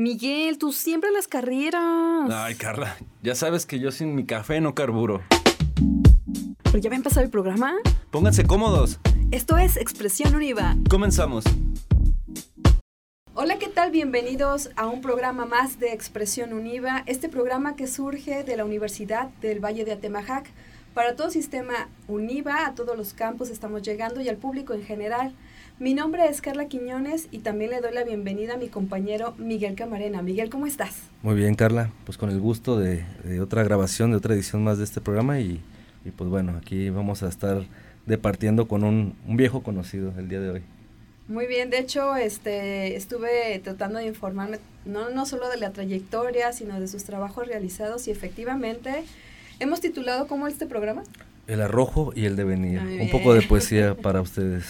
Miguel, tú siempre las carreras. Ay, Carla, ya sabes que yo sin mi café no carburo. ¿Pero ya va a empezar el programa? Pónganse cómodos. Esto es Expresión Univa. Comenzamos. Hola, ¿qué tal? Bienvenidos a un programa más de Expresión Univa, este programa que surge de la Universidad del Valle de Atemajac. Para todo sistema Univa, a todos los campus estamos llegando y al público en general. Mi nombre es Carla Quiñones y también le doy la bienvenida a mi compañero Miguel Camarena. Miguel, ¿cómo estás? Muy bien, Carla. Pues con el gusto de, otra grabación, de otra edición más de este programa y, pues bueno, aquí vamos a estar departiendo con un, viejo conocido el día de hoy. Muy bien, de hecho, este, estuve tratando de informarme no, no solo de la trayectoria, sino de sus trabajos realizados y efectivamente hemos titulado ¿cómo este programa? El arrojo y el devenir. Un poco de poesía para ustedes.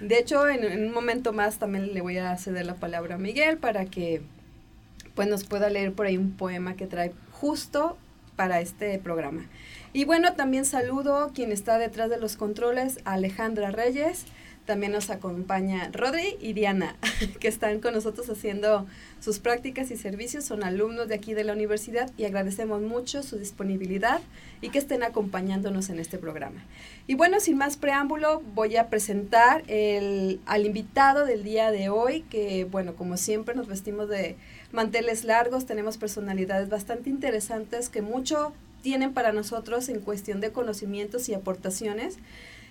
De hecho, en, un momento más también le voy a ceder la palabra a Miguel para que pues nos pueda leer por ahí un poema que trae justo para este programa. Y bueno, también saludo quien está detrás de los controles, Alejandra Reyes, también nos acompaña Rodri y Diana, que están con nosotros haciendo sus prácticas y servicios. Son alumnos de aquí de la universidad y agradecemos mucho su disponibilidad y que estén acompañándonos en este programa. Y bueno, sin más preámbulo, voy a presentar el, al invitado del día de hoy, que bueno, como siempre nos vestimos de manteles largos, tenemos personalidades bastante interesantes que mucho tienen para nosotros en cuestión de conocimientos y aportaciones.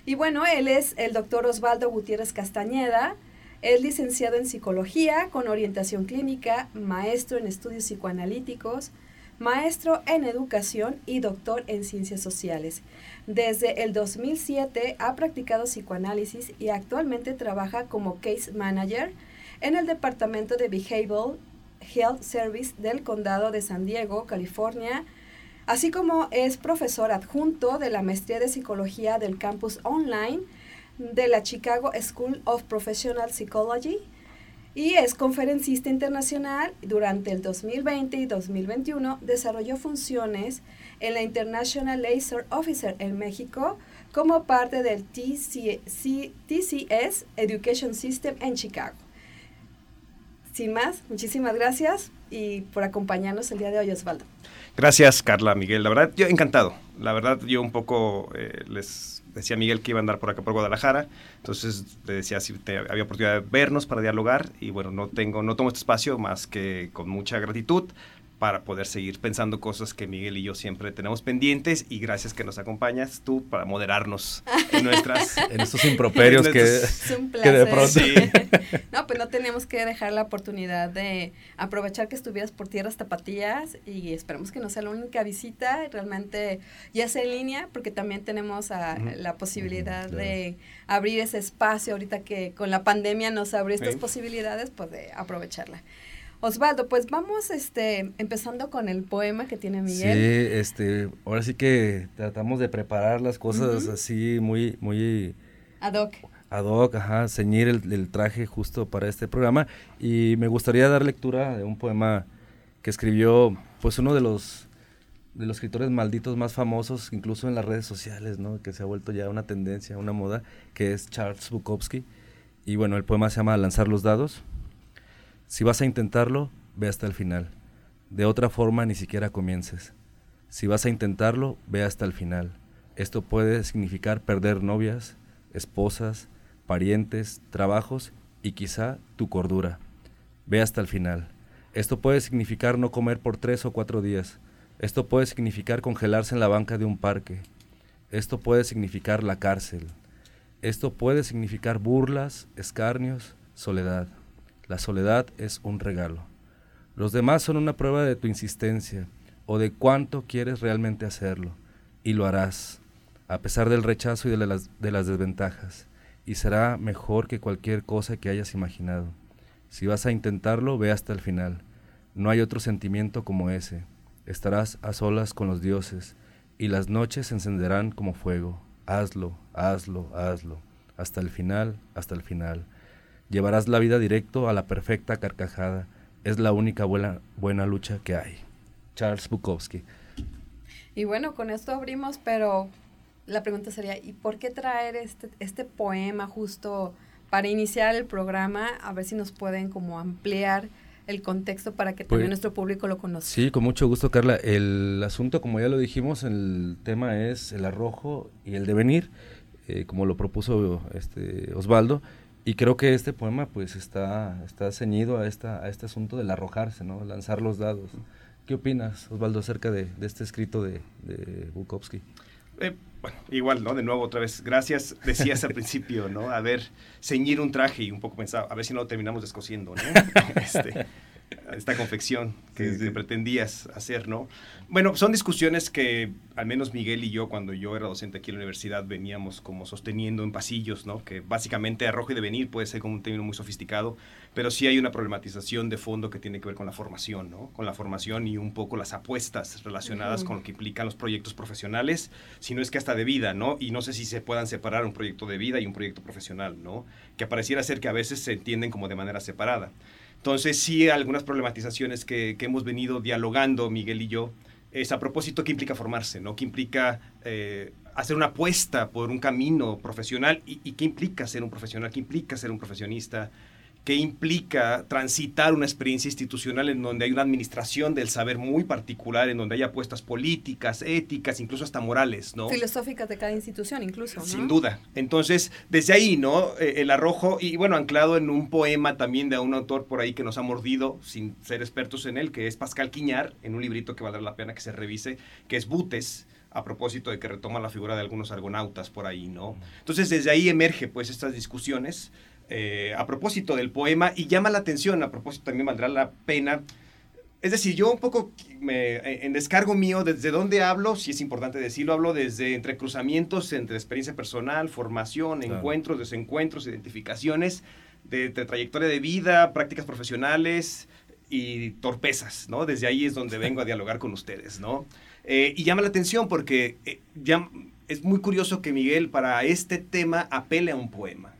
Y bueno, él es el doctor Osvaldo Gutiérrez Castañeda, es licenciado en psicología con orientación clínica, maestro en estudios psicoanalíticos, maestro en educación y doctor en ciencias sociales. Desde el 2007 ha practicado psicoanálisis y actualmente trabaja como case manager en el Departamento de Behavioral Health Service del Condado de San Diego, California, así como es profesor adjunto de la maestría de psicología del campus online de la Chicago School of Professional Psychology y es conferencista internacional. Durante el 2020 y 2021 desarrolló funciones en la International Laser Officer en México como parte del TCS Education System en Chicago. Sin más, muchísimas gracias y por acompañarnos el día de hoy, Osvaldo. Gracias, Carla, Miguel. La verdad, yo encantado. La verdad, yo un poco eh, les decía a Miguel que iba a andar por acá por Guadalajara, entonces le decía si había oportunidad de vernos para dialogar y bueno, no tengo, no tomo este espacio más que con mucha gratitud para poder seguir pensando cosas que Miguel y yo siempre tenemos pendientes y gracias que nos acompañas tú para moderarnos en nuestras en estos improperios que, de pronto. No pues no tenemos que dejar la oportunidad de aprovechar que estuvieras por tierras tapatías y esperamos que no sea la única visita. Realmente ya sea en línea porque también tenemos la posibilidad de abrir ese espacio ahorita que con la pandemia nos abrió estas posibilidades pues de aprovecharla Osvaldo, pues vamos este, empezando con el poema que tiene Miguel. Sí, este, ahora sí que tratamos de preparar las cosas así muy, muy... Ad hoc. Ad hoc, ajá, ceñir el, traje justo para este programa. Y me gustaría dar lectura de un poema que escribió, pues uno de los de los escritores malditos más famosos, incluso en las redes sociales, ¿no? Que se ha vuelto ya una tendencia, una moda, que es Charles Bukowski. Y bueno, el poema se llama Lanzar los dados. Si vas a intentarlo, ve hasta el final. De otra forma, ni siquiera comiences. Si vas a intentarlo, ve hasta el final. Esto puede significar perder novias, esposas, parientes, trabajos y quizá tu cordura. Ve hasta el final. Esto puede significar no comer por tres o cuatro días. Esto puede significar congelarse en la banca de un parque. Esto puede significar la cárcel. Esto puede significar burlas, escarnios, soledad. La soledad es un regalo. Los demás son una prueba de tu insistencia o de cuánto quieres realmente hacerlo. Y lo harás, a pesar del rechazo y de las, de las desventajas. Y será mejor que cualquier cosa que hayas imaginado. Si vas a intentarlo, ve hasta el final. No hay otro sentimiento como ese. Estarás a solas con los dioses, y las noches se encenderán como fuego. Hazlo, hazlo, hazlo. Hasta el final, hasta el final. Llevarás la vida directo a la perfecta carcajada. Es la única buena, buena lucha que hay. Charles Bukowski. Y bueno, con esto abrimos, pero la pregunta sería, ¿y por qué traer este, este poema justo para iniciar el programa? A ver si nos pueden como ampliar el contexto para que Pues, también nuestro público lo conozca. Sí, con mucho gusto, Carla. El asunto, como ya lo dijimos, el tema es el arrojo y el devenir, eh, como lo propuso este Osvaldo. Y creo que este poema pues está, está ceñido a, esta, a este asunto del arrojarse, ¿no? lanzar los dados. ¿Qué opinas, Osvaldo, acerca de, de este escrito de, de Bukowski? Eh, bueno, igual, ¿no? De nuevo, otra vez, gracias. Decías al principio, ¿no? A ver, ceñir un traje y un poco pensaba, a ver si no lo terminamos descosiendo, ¿no? Este, esta confección que, Sí, sí. que pretendías hacer, ¿no? Bueno, son discusiones que al menos Miguel y yo, cuando yo era docente aquí en la universidad, veníamos como sosteniendo en pasillos, ¿no? Que básicamente arrojo y devenir puede ser como un término muy sofisticado, pero sí hay una problematización de fondo que tiene que ver con la formación, ¿no? Con la formación y un poco las apuestas relacionadas con lo que implican los proyectos profesionales, si no es que hasta de vida, ¿no? Y no sé si se puedan separar un proyecto de vida y un proyecto profesional, ¿no? Que pareciera ser que a veces se entienden como de manera separada. Entonces, sí, algunas problematizaciones que, que hemos venido dialogando, Miguel y yo, es a propósito qué implica formarse, ¿no? ¿Qué implica eh, hacer una apuesta por un camino profesional? ¿Y, y qué implica ser un profesional? ¿Qué implica ser un profesionista? ¿Qué implica transitar una experiencia institucional en donde hay una administración del saber muy particular, en donde hay apuestas políticas, éticas, incluso hasta morales, ¿no? Filosóficas de cada institución incluso, ¿no? Sin duda. Entonces, desde ahí, ¿no? Eh, el arrojo, y bueno, anclado en un poema también de un autor por ahí que nos ha mordido, sin ser expertos en él, que es Pascal Quiñar, en un librito que valdrá la pena que se revise, que es Butes, a propósito de que retoma la figura de algunos argonautas por ahí, ¿no? Entonces, desde ahí emerge, pues, estas discusiones eh, a propósito del poema y llama la atención, a propósito también valdrá la pena es decir, yo un poco me, en descargo mío, ¿desde dónde hablo? Si es importante decirlo, hablo desde entre cruzamientos, entre experiencia personal, formación, Claro. encuentros, desencuentros, identificaciones, de, de trayectoria de vida, prácticas profesionales y torpezas, ¿no? Desde ahí es donde vengo a dialogar con ustedes, ¿no? Eh, y llama la atención porque eh, ya, es muy curioso que Miguel para este tema apele a un poema.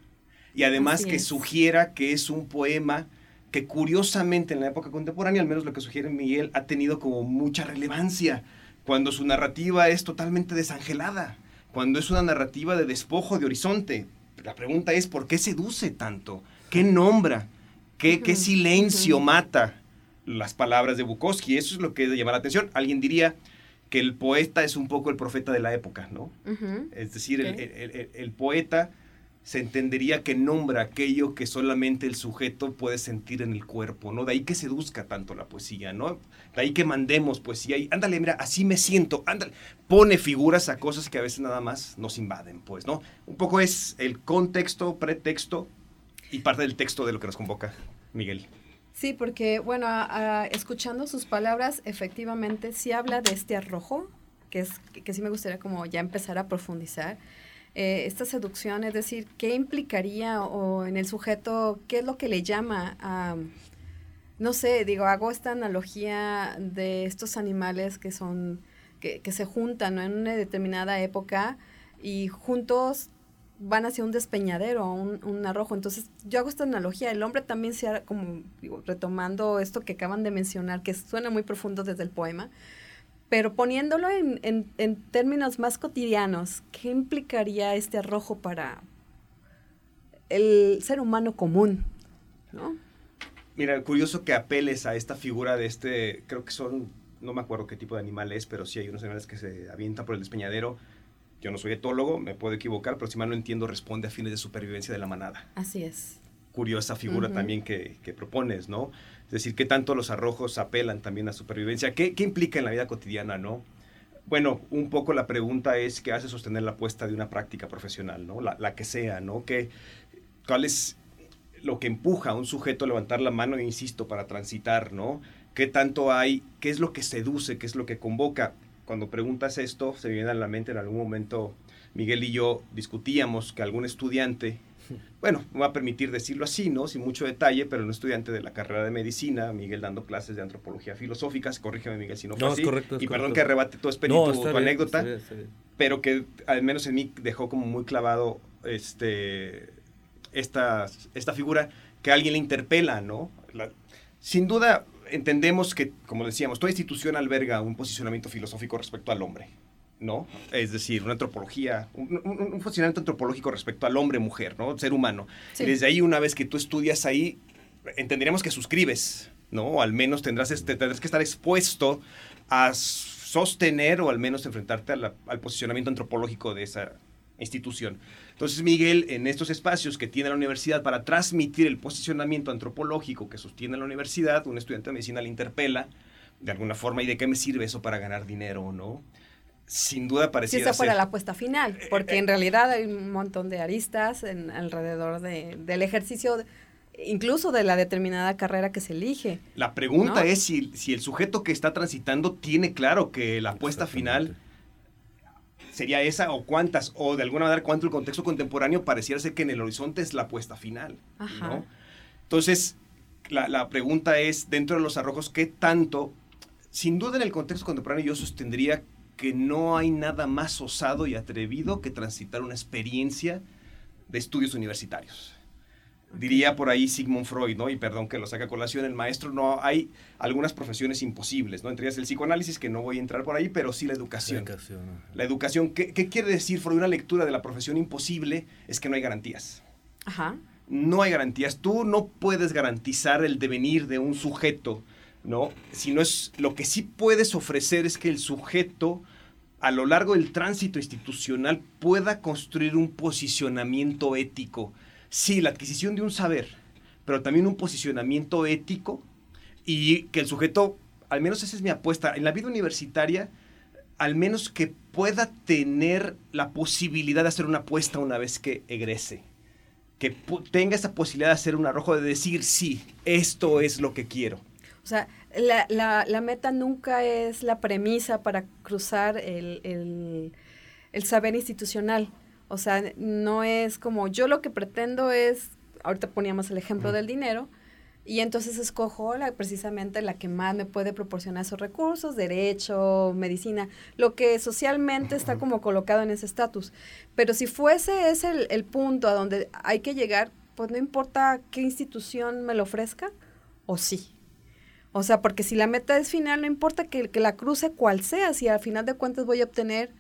Y además Así que es. sugiera que es un poema que curiosamente en la época contemporánea, al menos lo que sugiere Miguel, ha tenido como mucha relevancia, cuando su narrativa es totalmente desangelada, cuando es una narrativa de despojo de horizonte. La pregunta es, ¿por qué seduce tanto? ¿Qué nombra? ¿Qué, qué silencio mata las palabras de Bukowski? Eso es lo que llama la atención. Alguien diría que el poeta es un poco el profeta de la época, ¿no? Es decir, el- Ok. el, el- el poeta se entendería que nombra aquello que solamente el sujeto puede sentir en el cuerpo, ¿no? De ahí que seduzca tanto la poesía, ¿no? De ahí que mandemos poesía y ándale, mira, así me siento, ándale. Pone figuras a cosas que a veces nada más nos invaden, pues, ¿no? Un poco es el contexto, pretexto y parte del texto de lo que nos convoca Miguel. Sí, porque, bueno, escuchando sus palabras, efectivamente sí habla de este arrojo, que es que sí me gustaría como ya empezar a profundizar. Eh, esta seducción, es decir, ¿qué implicaría o en el sujeto, qué es lo que le llama a, no sé, digo, hago esta analogía de estos animales que son, que, que se juntan en una determinada época y juntos van hacia un despeñadero, un, un arrojo. Entonces, yo hago esta analogía. El hombre también se ha, como retomando esto que acaban de mencionar, que suena muy profundo desde el poema, pero poniéndolo en, en, en términos más cotidianos, ¿qué implicaría este arrojo para el ser humano común? ¿No? Mira, curioso que apeles a esta figura de este, creo que son, no me acuerdo qué tipo de animal es, pero sí hay unos animales que se avientan por el despeñadero. Yo no soy etólogo, me puedo equivocar, pero si mal no entiendo, responde a fines de supervivencia de la manada. Así es. Curiosa figura también que, que propones, ¿no? Es decir, qué tanto los arrojos apelan también a supervivencia. ¿Qué, ¿Qué implica en la vida cotidiana, no? Bueno, un poco la pregunta es qué hace sostener la apuesta de una práctica profesional, ¿no? La, la que sea, ¿no? ¿Qué, ¿Cuál es lo que empuja a un sujeto a levantar la mano, insisto, para transitar, ¿no? ¿Qué tanto hay? ¿Qué es lo que seduce? ¿Qué es lo que convoca? Cuando preguntas esto, se viene a la mente en algún momento, Miguel y yo discutíamos que algún estudiante, bueno, me va a permitir decirlo así, ¿no? Sin mucho detalle, pero un estudiante de la carrera de medicina, Miguel dando clases de antropología filosófica, corrígeme Miguel si no fue No, es correcto, es y perdón que arrebate tu, espíritu, No, tu bien, anécdota, está bien, está bien. pero que al menos en mí dejó como muy clavado este, esta, esta figura que alguien le interpela, ¿no? La- sin duda entendemos que, como decíamos, toda institución alberga un posicionamiento filosófico respecto al hombre, ¿no? Es decir, una antropología, un, un- un funcionamiento antropológico respecto al hombre-mujer, ¿no? Ser humano. Sí. Y desde ahí, una vez que tú estudias ahí, entenderíamos que suscribes ¿no? O al menos tendrás, este, tendrás que estar expuesto a sostener o al menos enfrentarte al posicionamiento antropológico de esa institución. Entonces Miguel, en estos espacios que tiene la universidad para transmitir el posicionamiento antropológico que sostiene la universidad, un estudiante de medicina le interpela de alguna forma y de qué me sirve eso para ganar dinero o no. Sin duda pareciera Si esa fuera la apuesta final, eh, porque eh, en realidad hay un montón de aristas en, alrededor del ejercicio incluso de la determinada carrera que se elige. La pregunta es si, si, el sujeto que está transitando tiene claro que la apuesta final sería esa o cuántas, o de alguna manera cuánto el contexto contemporáneo pareciera ser que en el horizonte es la apuesta final. Entonces, la, la, pregunta es, dentro de los arrojos, ¿qué tanto? Sin duda en el contexto contemporáneo yo sostendría que no hay nada más osado y atrevido que transitar una experiencia de estudios universitarios diría por ahí Sigmund Freud, ¿no? Y perdón que lo saca a colación el maestro, no hay algunas profesiones imposibles, ¿no? Entre ellas el psicoanálisis, que no voy a entrar por ahí, pero sí la educación. La educación, la educación ¿qué, ¿qué, quiere decir Freud? Una lectura de la profesión imposible es que no hay garantías. Ajá. No hay garantías. Tú no puedes garantizar el devenir de un sujeto, ¿no? Sino es lo que sí puedes ofrecer es que el sujeto a lo largo del tránsito institucional pueda construir un posicionamiento ético sí, la adquisición de un saber, pero también un posicionamiento ético y que el sujeto, al menos esa es mi apuesta, en la vida universitaria, al menos que pueda tener la posibilidad de hacer una apuesta una vez que egrese. Que tenga esa posibilidad de hacer un arrojo de decir, sí, esto es lo que quiero. O sea, la, meta nunca es la premisa para cruzar el saber institucional o sea, no es como yo lo que pretendo es, ahorita poníamos el ejemplo del dinero, y entonces escojo la, precisamente la que más me puede proporcionar esos recursos, derecho, medicina, lo que socialmente está como colocado en ese estatus. Pero si fuese ese el, el, punto a donde hay que llegar, pues no importa qué institución me lo ofrezca, o sí. O sea, porque si la meta es final, no importa que, que la cruce cual sea, si al final de cuentas voy a obtener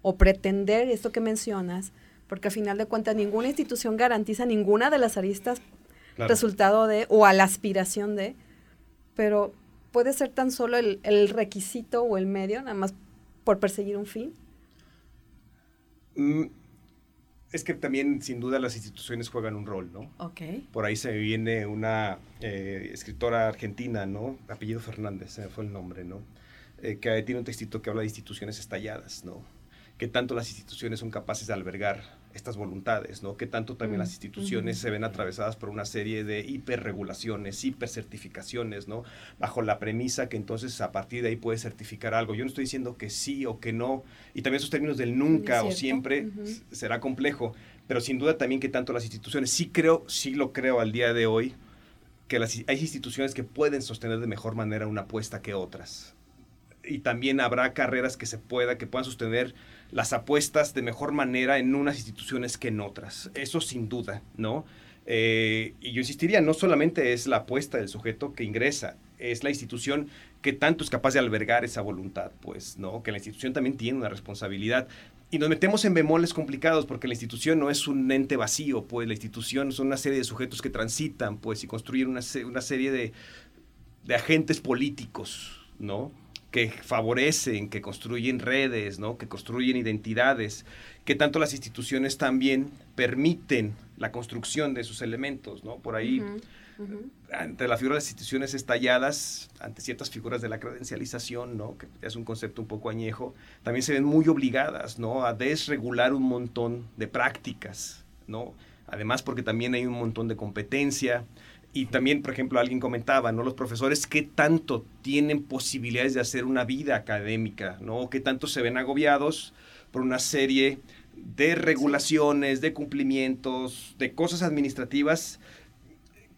o pretender esto que mencionas, porque al final de cuentas ninguna institución garantiza ninguna de las aristas resultado de o a la aspiración de, pero puede ser tan solo el, requisito o el medio, nada más por perseguir un fin. Mm, es que también, sin duda, las instituciones juegan un rol, ¿no? Ok. Por ahí se viene una eh, escritora argentina, ¿no? Apellido Fernández, se fue el nombre, ¿no? Eh, que tiene un textito que habla de instituciones estalladas, ¿no? qué tanto las instituciones son capaces de albergar estas voluntades, ¿no? Qué tanto también las mm, instituciones se ven atravesadas por una serie de hiperregulaciones, hipercertificaciones, ¿no? Bajo la premisa que entonces a partir de ahí puedes certificar algo. Yo no estoy diciendo que sí o que no, y también esos términos del nunca o siempre será complejo, pero sin duda también que tanto las instituciones, sí creo, sí lo creo al día de hoy, que las, hay instituciones que pueden sostener de mejor manera una apuesta que otras. Y también habrá carreras que se pueda, que puedan sostener las apuestas de mejor manera en unas instituciones que en otras. Eso sin duda, ¿no? Eh, y yo insistiría, no solamente es la apuesta del sujeto que ingresa, es la institución que tanto es capaz de albergar esa voluntad, pues, ¿no? Que la institución también tiene una responsabilidad. Y nos metemos en bemoles complicados porque la institución no es un ente vacío, pues la institución son una serie de sujetos que transitan, pues, y construyen una, una serie de, de agentes políticos, ¿no? Que favorecen, que construyen redes, ¿no? que construyen identidades, que tanto las instituciones también permiten la construcción de esos elementos. ¿no? Por ahí, ante la figura de las instituciones estalladas, ante ciertas figuras de la credencialización, ¿no? que es un concepto un poco añejo, también se ven muy obligadas ¿no? a desregular un montón de prácticas. ¿no? Además, porque también hay un montón de competencia, y también, por ejemplo, alguien comentaba, ¿no? Los profesores, ¿qué tanto tienen posibilidades de hacer una vida académica, ¿no? ¿Qué tanto se ven agobiados por una serie de regulaciones, de cumplimientos, de cosas administrativas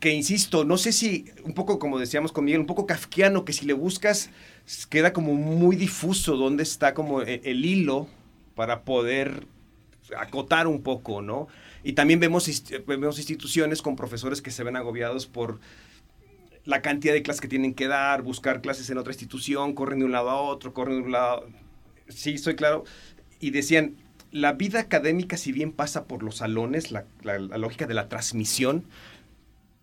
que, insisto, no sé si, un poco como decíamos con Miguel, un poco kafkiano, que si le buscas, queda como muy difuso dónde está como e, el hilo para poder acotar un poco, ¿no? Y también vemos, vemos instituciones con profesores que se ven agobiados por la cantidad de clases que tienen que dar, buscar clases en otra institución, corren de un lado a otro, corren de un lado. Sí, estoy claro. Y decían, la vida académica, si bien pasa por los salones, la, la, lógica de la transmisión,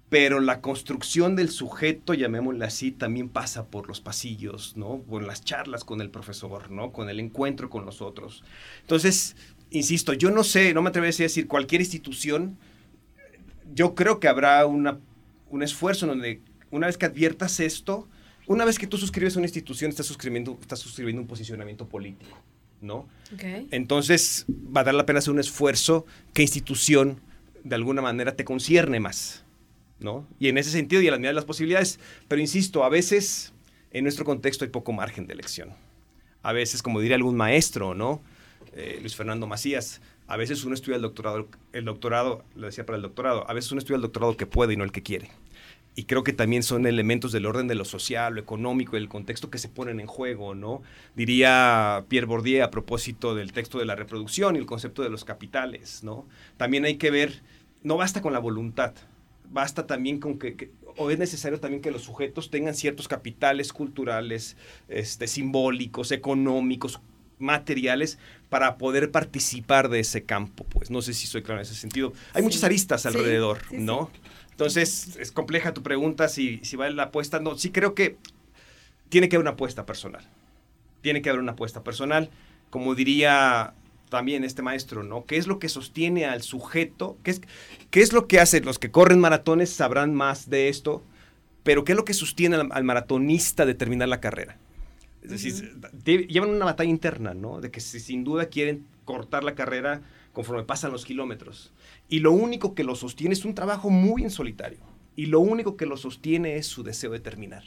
pero la construcción del sujeto, llamémosle así, también pasa por los pasillos, ¿no? Por las charlas con el profesor, ¿no? Con el encuentro con los otros. Entonces, insisto, yo no sé, no me atrevería a decir cualquier institución, yo creo que habrá una, un esfuerzo en donde una vez que adviertas esto, una vez que tú suscribes a una institución, estás suscribiendo, estás suscribiendo un posicionamiento político, ¿no? Entonces, va a dar la pena hacer un esfuerzo que institución de alguna manera te concierne más, ¿no? Y en ese sentido y a la medida de las posibilidades, pero insisto, a veces en nuestro contexto hay poco margen de elección. A veces, como diría algún maestro, ¿no? Eh, Luis Fernando Macías, a veces uno estudia el doctorado, el doctorado, lo decía para el doctorado, a veces uno estudia el doctorado que puede y no el que quiere y creo que también son elementos del orden de lo social, lo económico, el contexto que se ponen en juego, ¿no? Diría Pierre Bourdieu a propósito del texto de la reproducción y el concepto de los capitales, ¿no? También hay que ver, no basta con la voluntad, basta también con que, o es necesario también que los sujetos tengan ciertos capitales culturales, este, simbólicos, económicos, materiales para poder participar de ese campo, pues no sé si soy claro en ese sentido. Hay muchas aristas alrededor, ¿no? Entonces, es compleja tu pregunta si, si vale la apuesta. No, sí creo que tiene que haber una apuesta personal. Tiene que haber una apuesta personal. Como diría también este maestro, ¿no? ¿Qué es lo que sostiene al sujeto? ¿Qué es, qué es lo que hace? Los que corren maratones sabrán más de esto, pero ¿qué es lo que sostiene al, maratonista de terminar la carrera? Es decir, llevan una batalla interna, ¿no? De que sin duda quieren cortar la carrera conforme pasan los kilómetros. Y lo único que lo sostiene es un trabajo muy en solitario. Y lo único que lo sostiene es su deseo de terminar.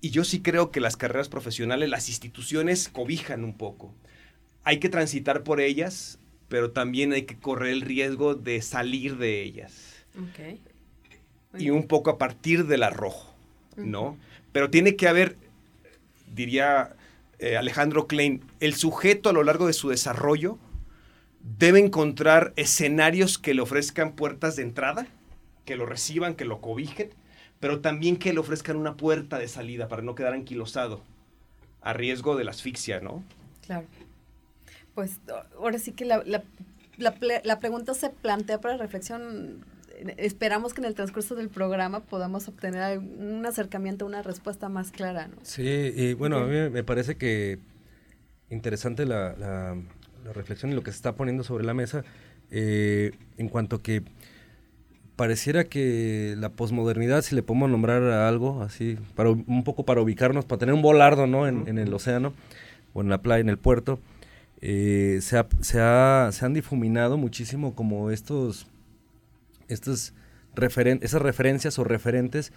Y yo sí creo que las carreras profesionales, las instituciones cobijan un poco. Hay que transitar por ellas, pero también hay que correr el riesgo de salir de ellas. Y un poco a partir del arrojo, ¿no? Pero tiene que haber, diría eh, Alejandro Klein, el sujeto a lo largo de su desarrollo debe encontrar escenarios que le ofrezcan puertas de entrada, que lo reciban, que lo cobijen, pero también que le ofrezcan una puerta de salida para no quedar anquilosado a riesgo de la asfixia, ¿no? Claro. Pues ahora sí que la, la pregunta se plantea para reflexión. Esperamos que en el transcurso del programa podamos obtener un acercamiento, una respuesta más clara, ¿no? Sí, y bueno, a mí me parece que interesante la la reflexión y lo que se está poniendo sobre la mesa eh, en cuanto que pareciera que la posmodernidad, si le podemos nombrar a algo así, para un poco para ubicarnos, para tener un volardo ¿no? en, el océano o en la playa, en el puerto, eh, se, se, han difuminado muchísimo como estos, estos referen esas referencias o referentes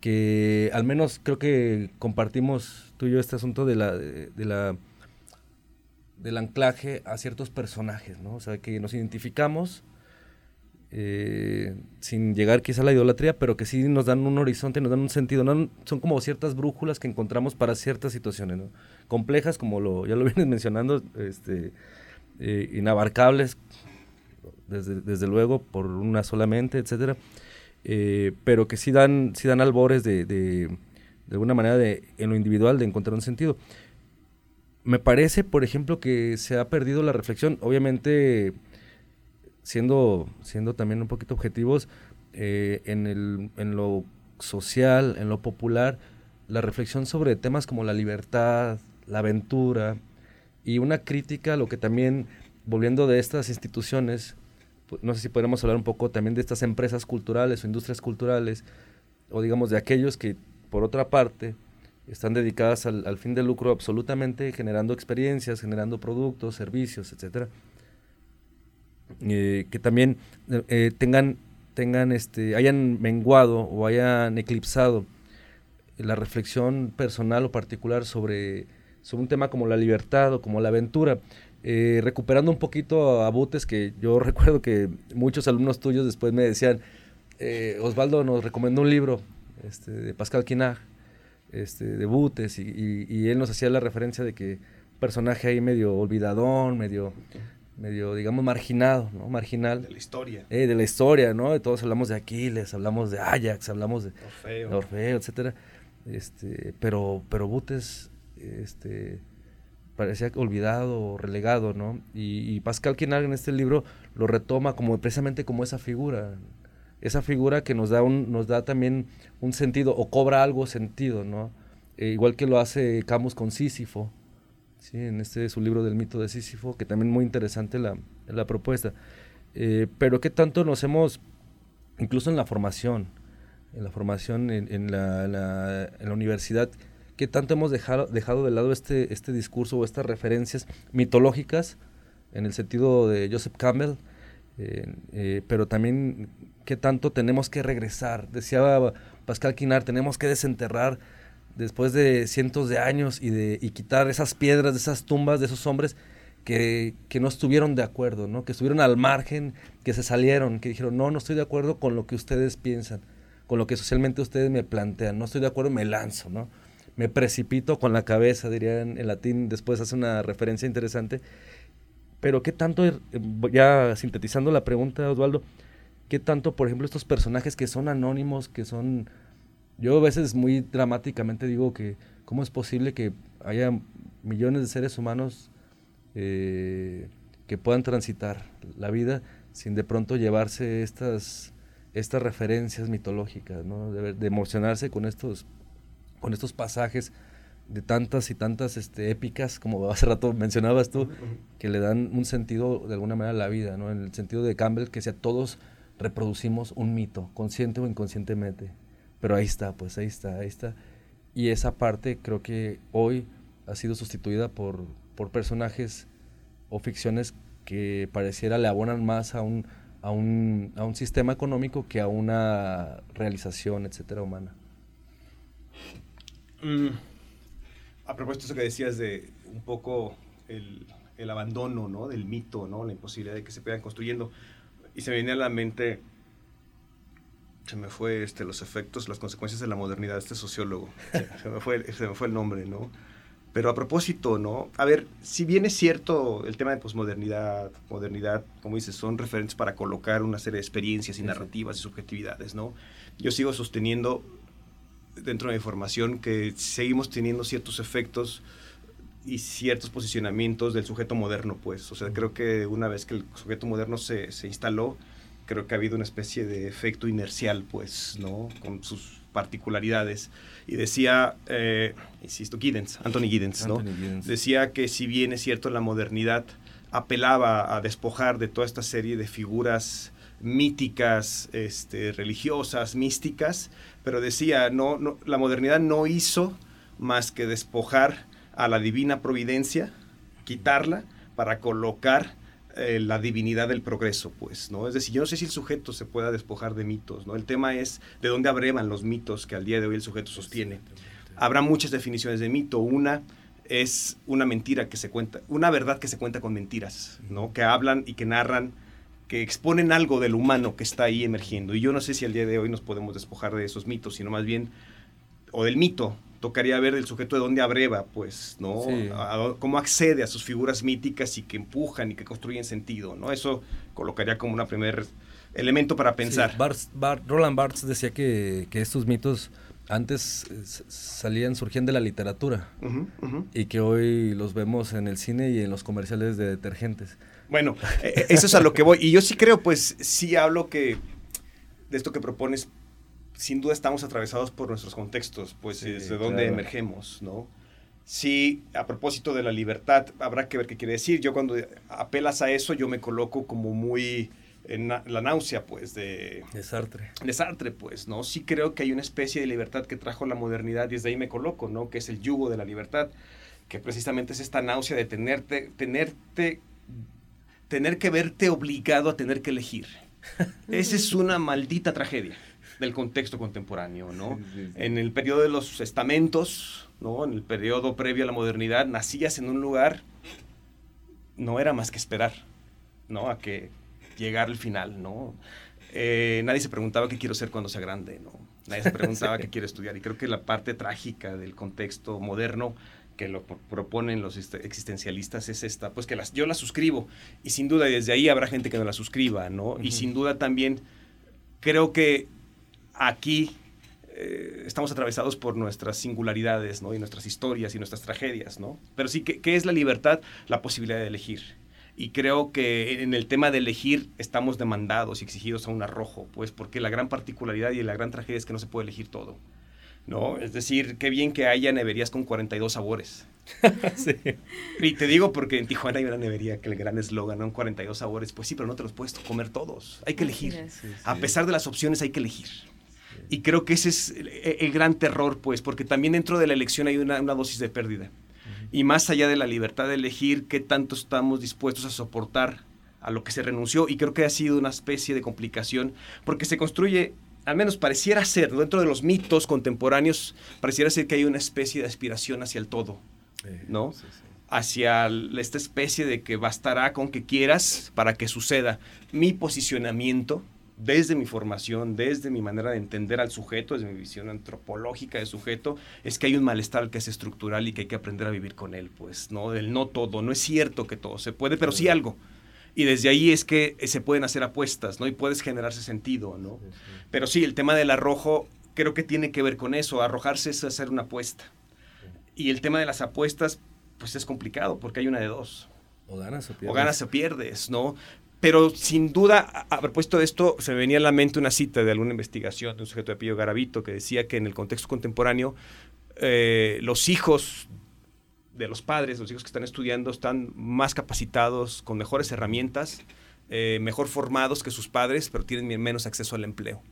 que al menos creo que compartimos tú y yo este asunto de la, de la del anclaje a ciertos personajes, ¿no? O sea, que nos identificamos eh, sin llegar quizá a la idolatría, pero que sí nos dan un horizonte, nos dan un sentido, son como ciertas brújulas que encontramos para ciertas situaciones. Complejas, como lo, ya lo vienes mencionando, este, eh, inabarcables, desde, desde, luego, por una solamente, etcétera, eh, pero que sí dan, sí dan albores de, de, de alguna manera de, en lo individual de encontrar un sentido. Me parece, por ejemplo, que se ha perdido la reflexión, obviamente siendo, siendo también un poquito objetivos, eh, en, el, en lo social, en lo popular, la reflexión sobre temas como la libertad, la aventura y una crítica a lo que también, volviendo de estas instituciones, no sé si podemos hablar un poco también de estas empresas culturales o industrias culturales, o digamos de aquellos que, por otra parte, están dedicadas al, fin de lucro absolutamente, generando experiencias, generando productos, servicios, etcétera. Eh, que también eh, tengan, tengan este, hayan menguado o hayan eclipsado la reflexión personal o particular sobre, sobre un tema como la libertad o como la aventura. Eh, recuperando un poquito a Butes, que yo recuerdo que muchos alumnos tuyos después me decían, Osvaldo nos recomendó un libro este, de Pascal Quinag, este, debutes y, y, él nos hacía la referencia de que personaje ahí medio olvidadón, medio, medio digamos, marginado, ¿no? Marginal. De la historia. Eh, de la historia, ¿no? Todos hablamos de Aquiles, hablamos de Ajax, hablamos de Orfeo, Orfeo etcétera. Este, pero, pero Butes, este, parecía olvidado o relegado, ¿no? Y, Pascal Quinal en este libro lo retoma como precisamente como esa figura, esa figura que nos da, un, nos da también un sentido o cobra algo sentido, ¿no? Eh, igual que lo hace Camus con Sísifo, ¿sí? en este su libro del mito de Sísifo, que también muy interesante la, la propuesta. Eh, pero qué tanto nos hemos, incluso en la formación, en la formación la, en la, universidad, qué tanto hemos dejado, dejado de lado este, este discurso o estas referencias mitológicas, en el sentido de Joseph Campbell, eh, pero también qué tanto tenemos que regresar. Decía Pascal Quinar, tenemos que desenterrar después de cientos de años y, de, y quitar esas piedras de esas tumbas de esos hombres que, que, no estuvieron de acuerdo, ¿no? que estuvieron al margen, que se salieron, que dijeron, no, no estoy de acuerdo con lo que ustedes piensan, con lo que socialmente ustedes me plantean, no estoy de acuerdo, me lanzo, ¿no? Me precipito con la cabeza, dirían en latín, después hace una referencia interesante. Pero qué tanto, eh, ya sintetizando la pregunta, Osvaldo, qué tanto, por ejemplo, estos personajes que son anónimos, que son, yo a veces muy dramáticamente digo que, ¿cómo es posible que haya millones de seres humanos eh, que puedan transitar la vida sin de pronto llevarse estas, estas referencias mitológicas, ¿no? de, emocionarse con estos, con estos pasajes de tantas y tantas este, épicas, como hace rato mencionabas tú, que le dan un sentido de alguna manera a la vida, ¿no? en el sentido de Campbell, que sea todos reproducimos un mito, consciente o inconscientemente. Pero ahí está, pues ahí está, ahí está. Y esa parte creo que hoy ha sido sustituida por, por personajes o ficciones que pareciera le abonan más a un, a un, a un sistema económico que a una realización, etcétera, humana. Mm. A propósito de eso que decías de un poco el, el, abandono ¿no? del mito, ¿no? la imposibilidad de que se vayan construyendo, y se me viene a la mente, se me fue este, los efectos, las consecuencias de la modernidad, este sociólogo, se, me fue, se me fue el nombre, ¿no? Pero a propósito, ¿no? A ver, si bien es cierto el tema de posmodernidad, modernidad, como dices, son referentes para colocar una serie de experiencias y narrativas y subjetividades, ¿no? Yo sigo sosteniendo dentro de mi formación que seguimos teniendo ciertos efectos y ciertos posicionamientos del sujeto moderno, pues. O sea, creo que una vez que el sujeto moderno se, se instaló, creo que ha habido una especie de efecto inercial, pues, ¿no? Con sus particularidades. Y decía, eh, insisto, Giddens, Anthony Giddens, ¿no? Decía que si bien es cierto la modernidad apelaba a despojar de toda esta serie de figuras míticas, este, religiosas, místicas, pero decía, no, no, la modernidad no hizo más que despojar a la divina providencia, quitarla para colocar eh, la divinidad del progreso, pues, ¿no? Es decir, yo no sé si el sujeto se pueda despojar de mitos, ¿no? El tema es de dónde abrevan los mitos que al día de hoy el sujeto sostiene. Habrá muchas definiciones de mito. Una es una mentira que se cuenta, una verdad que se cuenta con mentiras, ¿no? Que hablan y que narran, que exponen algo del humano que está ahí emergiendo. Y yo no sé si al día de hoy nos podemos despojar de esos mitos, sino más bien, o del mito, tocaría ver el sujeto de dónde abreva, pues, ¿no? cómo accede a sus figuras míticas y que empujan y que construyen sentido, ¿no? Eso colocaría como un primer elemento para pensar. Roland Barthes decía que, estos mitos antes eh, salían, surgían de la literatura y que hoy los vemos en el cine y en los comerciales de detergentes. Bueno, e, e, eso es a lo que voy. Y yo sí creo, pues, sí hablo que de esto que propones sin duda estamos atravesados por nuestros contextos, pues desde donde emergemos, ¿no? Sí, a propósito de la libertad, habrá que ver qué quiere decir. Yo cuando apelas a eso, yo me coloco como muy en la náusea, pues, de... De Sartre. De Sartre, pues, ¿no? Sí creo que hay una especie de libertad que trajo la modernidad y desde ahí me coloco, ¿no? Que es el yugo de la libertad, que precisamente es esta náusea de tenerte, tenerte, tener que verte obligado a tener que elegir. Esa es una maldita tragedia del contexto contemporáneo, ¿no? En el periodo de los estamentos, ¿no? En el periodo previo a la modernidad, nacías en un lugar, no era más que esperar, ¿no? A que llegara el final, ¿no? Eh, nadie se preguntaba qué quiero ser cuando sea grande, ¿no? Nadie se preguntaba qué quiero estudiar. Y creo que la parte trágica del contexto moderno que lo proponen los existencialistas es esta, pues que las, yo la suscribo. Y sin duda desde ahí habrá gente que no la suscriba, ¿no? Y sin duda también creo que aquí eh, estamos atravesados por nuestras singularidades, ¿no? Y nuestras historias y nuestras tragedias, ¿no? Pero sí, ¿qué, es la libertad? La posibilidad de elegir. Y creo que en el tema de elegir estamos demandados y exigidos a un arrojo, pues porque la gran particularidad y la gran tragedia es que no se puede elegir todo. ¿No? Es decir, qué bien que haya neverías con 42 sabores. sí. Y te digo porque en Tijuana hay una nevería que el gran eslogan, ¿no? 42 sabores. Pues sí, pero no te los puedes comer todos. Hay que elegir. A pesar de las opciones, hay que elegir. Y creo que ese es el, gran terror, pues, porque también dentro de la elección hay una, una dosis de pérdida. Y más allá de la libertad de elegir, qué tanto estamos dispuestos a soportar a lo que se renunció. Y creo que ha sido una especie de complicación, porque se construye al menos pareciera ser, dentro de los mitos contemporáneos, pareciera ser que hay una especie de aspiración hacia el todo, ¿no? Hacia esta especie de que bastará con que quieras para que suceda. Mi posicionamiento, desde mi formación, desde mi manera de entender al sujeto, desde mi visión antropológica del sujeto, es que hay un malestar que es estructural y que hay que aprender a vivir con él, pues, ¿no? Del no todo, no es cierto que todo se puede, pero sí algo. Y desde ahí es que eh, se pueden hacer apuestas, ¿no? Y puedes generarse sentido, ¿no? Pero sí, el tema del arrojo creo que tiene que ver con eso. Arrojarse es hacer una apuesta. Y el tema de las apuestas, pues es complicado porque hay una de dos. O ganas o pierdes. O ganas o pierdes, ¿no? Pero sin duda, haber puesto esto, se me venía a la mente una cita de alguna investigación de un sujeto de apellido Garavito que decía que en el contexto contemporáneo eh, los hijos de los padres, los hijos que están estudiando, están más capacitados, con mejores herramientas, eh, mejor formados que sus padres, pero tienen menos acceso al empleo,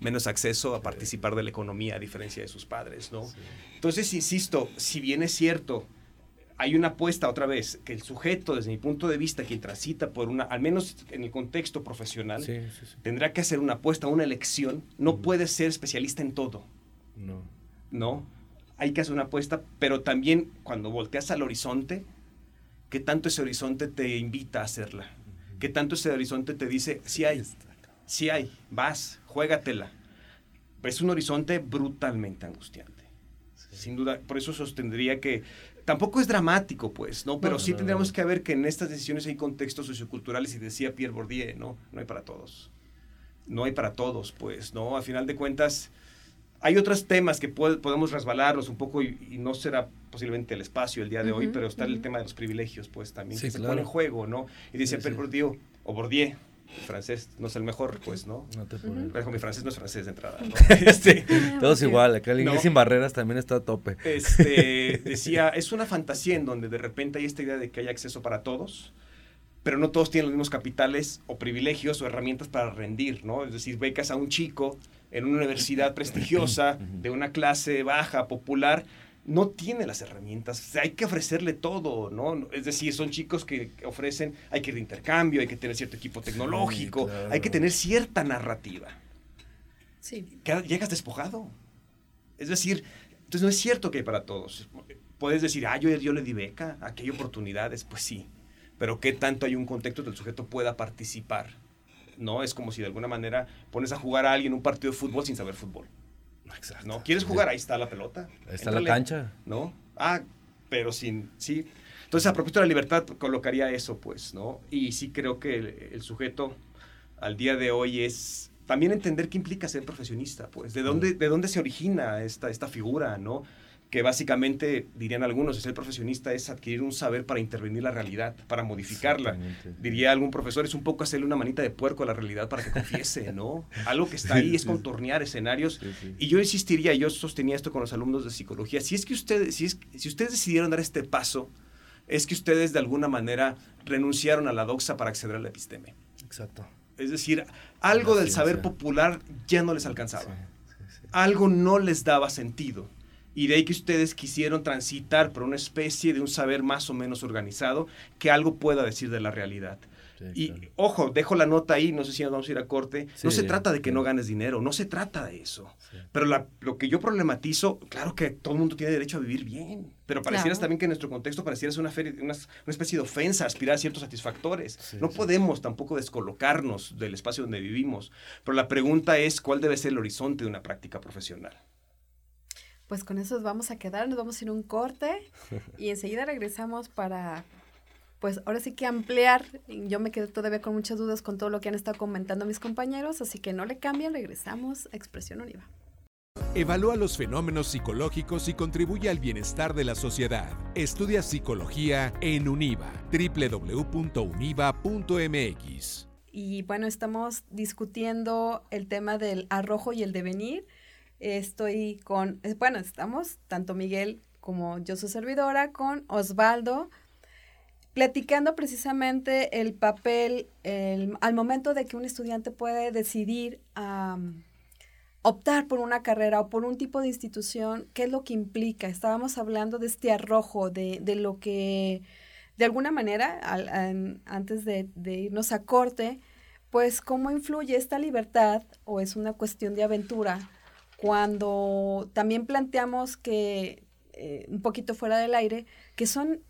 menos acceso a participar de la economía, a diferencia de sus padres, ¿no? Entonces, insisto, si bien es cierto, hay una apuesta otra vez, que el sujeto, desde mi punto de vista, quien transita por una, al menos en el contexto profesional, tendrá que hacer una apuesta, una elección, no puede ser especialista en todo. No. ¿No? Hay que hacer una apuesta, pero también cuando volteas al horizonte, ¿qué tanto ese horizonte te invita a hacerla? ¿Qué tanto ese horizonte te dice, sí hay, sí hay, vas, juégatela? Es un horizonte brutalmente angustiante. Sin duda, por eso sostendría que tampoco es dramático, pues, ¿no? Pero sí tendríamos que ver que en estas decisiones hay contextos socioculturales y decía Pierre Bourdieu, ¿no? No hay para todos. No hay para todos, pues, ¿no? A final de cuentas, hay otros temas que podemos resbalarlos un poco y, no será posiblemente el espacio el día de hoy, pero está el tema de los privilegios, pues también que se pone en juego, ¿no? Y dice sí, Bourdieu, o Bourdieu, francés no es el mejor, pues, ¿no? No te puedo. mi francés no es francés de entrada, ¿no? este, Todos igual, acá el inglés sin barreras también está a tope. Este, decía, es una fantasía en donde de repente hay esta idea de que hay acceso para todos, pero no todos tienen los mismos capitales o privilegios o herramientas para rendir, ¿no? Es decir, becas a un chico en una universidad prestigiosa, de una clase baja, popular, no tiene las herramientas. hay que ofrecerle todo, ¿no? Es decir, son chicos que ofrecen, hay que ir de intercambio, hay que tener cierto equipo tecnológico, hay que tener cierta narrativa. Sí. llegas despojado. Es decir, entonces no es cierto que hay para todos. Puedes decir, ah, yo, yo le di beca, aquí hay oportunidades, pues sí. Pero ¿qué tanto hay un contexto que el sujeto pueda participar? ¿No? Es como si de alguna manera pones a jugar a alguien un partido de fútbol sin saber fútbol. Exacto. ¿No? ¿Quieres jugar? Ahí está la pelota. Ahí está la cancha. ¿No? Ah, pero sin, sí. Entonces, a propósito de la libertad, colocaría eso, pues, ¿no? Y sí creo que el, sujeto al día de hoy es también entender qué implica ser profesionista, pues, de dónde, de dónde se origina esta, esta figura, ¿no? Que básicamente, dirían algunos, ser profesionista es adquirir un saber para intervenir la realidad, para modificarla. Diría algún profesor, es un poco hacerle una manita de puerco a la realidad para que confiese, ¿no? Algo que está ahí es contornear escenarios. Y yo insistiría, yo sostenía esto con los alumnos de psicología, si es que ustedes, si, es, si ustedes decidieron dar este paso, es que ustedes de alguna manera renunciaron a la doxa para acceder a la episteme. Exacto. Es decir, algo del saber popular ya no les alcanzaba. Algo no les daba sentido y de ahí que ustedes quisieron transitar por una especie de un saber más o menos organizado que algo pueda decir de la realidad. y ojo, dejo la nota ahí, no sé si nos vamos a ir a corte. no se trata de que no ganes dinero, no se trata de eso. Pero lo que yo problematizo, claro que todo el mundo tiene derecho a vivir bien, pero pareciera también que en nuestro contexto pareciera una, una, especie de ofensa aspirar a ciertos satisfactores. no podemos tampoco descolocarnos del espacio donde vivimos. Pero la pregunta es, ¿cuál debe ser el horizonte de una práctica profesional? Pues con eso nos vamos a quedar, nos vamos a ir un corte y enseguida regresamos para, pues ahora sí que ampliar. Yo me quedé todavía con muchas dudas con todo lo que han estado comentando mis compañeros, así que no le cambien, regresamos a Expresión Oliva. Evalúa los fenómenos psicológicos y contribuye al bienestar de la sociedad. Estudia psicología en UNIVA, www.univa.mx. Y bueno, estamos discutiendo el tema del arrojo y el devenir. Estoy con, eh, bueno, estamos tanto Miguel como yo su servidora con Osvaldo platicando precisamente el papel al momento de que un estudiante puede decidir optar por una carrera o por un tipo de institución, qué es lo que implica. Estábamos hablando de este arrojo, de, de lo que, de alguna manera, antes de, de, irnos a corte, pues cómo influye esta libertad o es una cuestión de aventura cuando también planteamos que, eh, un poquito fuera del aire, que son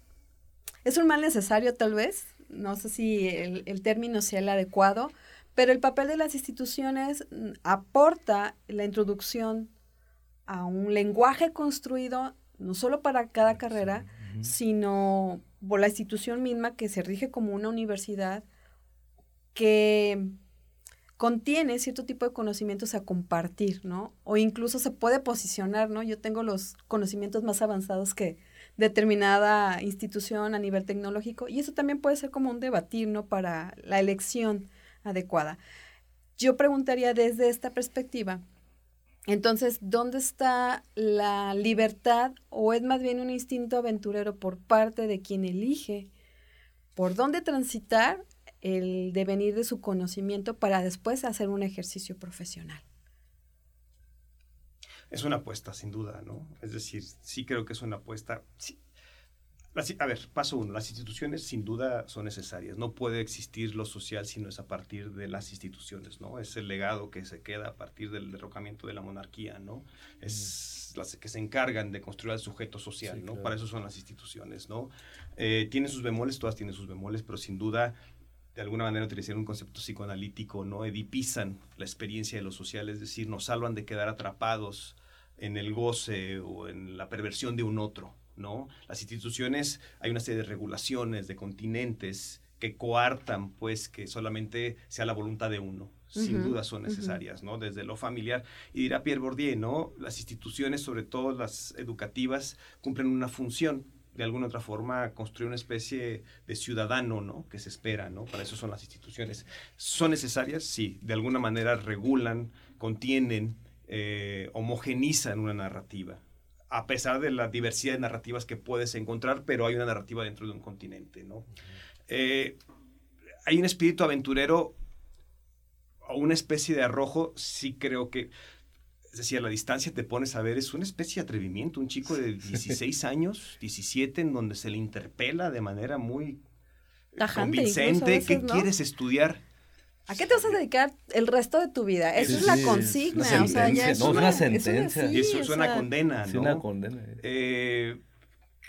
es un mal necesario tal vez, no sé si el, término sea el adecuado, pero el papel de las instituciones mm, aporta la introducción a un lenguaje construido no solo para cada carrera, sino por la institución misma que se rige como una universidad que contiene cierto tipo de conocimientos a compartir, ¿no? O incluso se puede posicionar, ¿no? Yo tengo los conocimientos más avanzados que, determinada institución a nivel tecnológico y eso también puede ser como un debatir, ¿no? Para la elección adecuada. Yo preguntaría desde esta perspectiva, entonces, ¿dónde está la libertad o es más bien un instinto aventurero por parte de quien elige por dónde transitar el devenir de su conocimiento para después hacer un ejercicio profesional? Es una apuesta, sin duda, ¿no? Es decir, sí creo que es una apuesta. a ver, paso uno, las instituciones sin duda son necesarias. No puede existir lo social si no es a partir de las instituciones, ¿no? Es el legado que se queda a partir del derrocamiento de la monarquía, ¿no? Es las que se encargan de construir el sujeto social, ¿no? Para eso son las instituciones, ¿no? Eh, tienen sus bemoles, todas tienen sus bemoles, pero sin duda de alguna manera utilizar un concepto psicoanalítico, ¿no? Edipizan la experiencia de lo social, es decir, nos salvan de quedar atrapados en el goce o en la perversión de un otro, ¿no? Las instituciones, hay una serie de regulaciones, de continentes que coartan, pues, que solamente sea la voluntad de uno. Sin duda son necesarias, ¿no? Desde lo familiar. Y dirá Pierre Bourdieu, ¿no? Las instituciones, sobre todo las educativas, cumplen una función de alguna otra forma construir una especie de ciudadano, ¿no? Que se espera, ¿no? Para eso son las instituciones. ¿Son necesarias? Sí, de alguna manera regulan, contienen, eh, homogenizan una narrativa. A pesar de la diversidad de narrativas que puedes encontrar, pero hay una narrativa dentro de un continente, ¿no? Eh, hay un espíritu aventurero o una especie de arrojo, sí creo que es decir, a la distancia te pones a ver, es una especie de atrevimiento, un chico de 16 años, 17, en donde se le interpela de manera muy convincente, ¿qué quieres estudiar? ¿A qué te vas a dedicar el resto de tu vida? Esa es la consigna. o sea, ya es, una, sentencia. y eso es una condena, ¿no? una condena. Eh,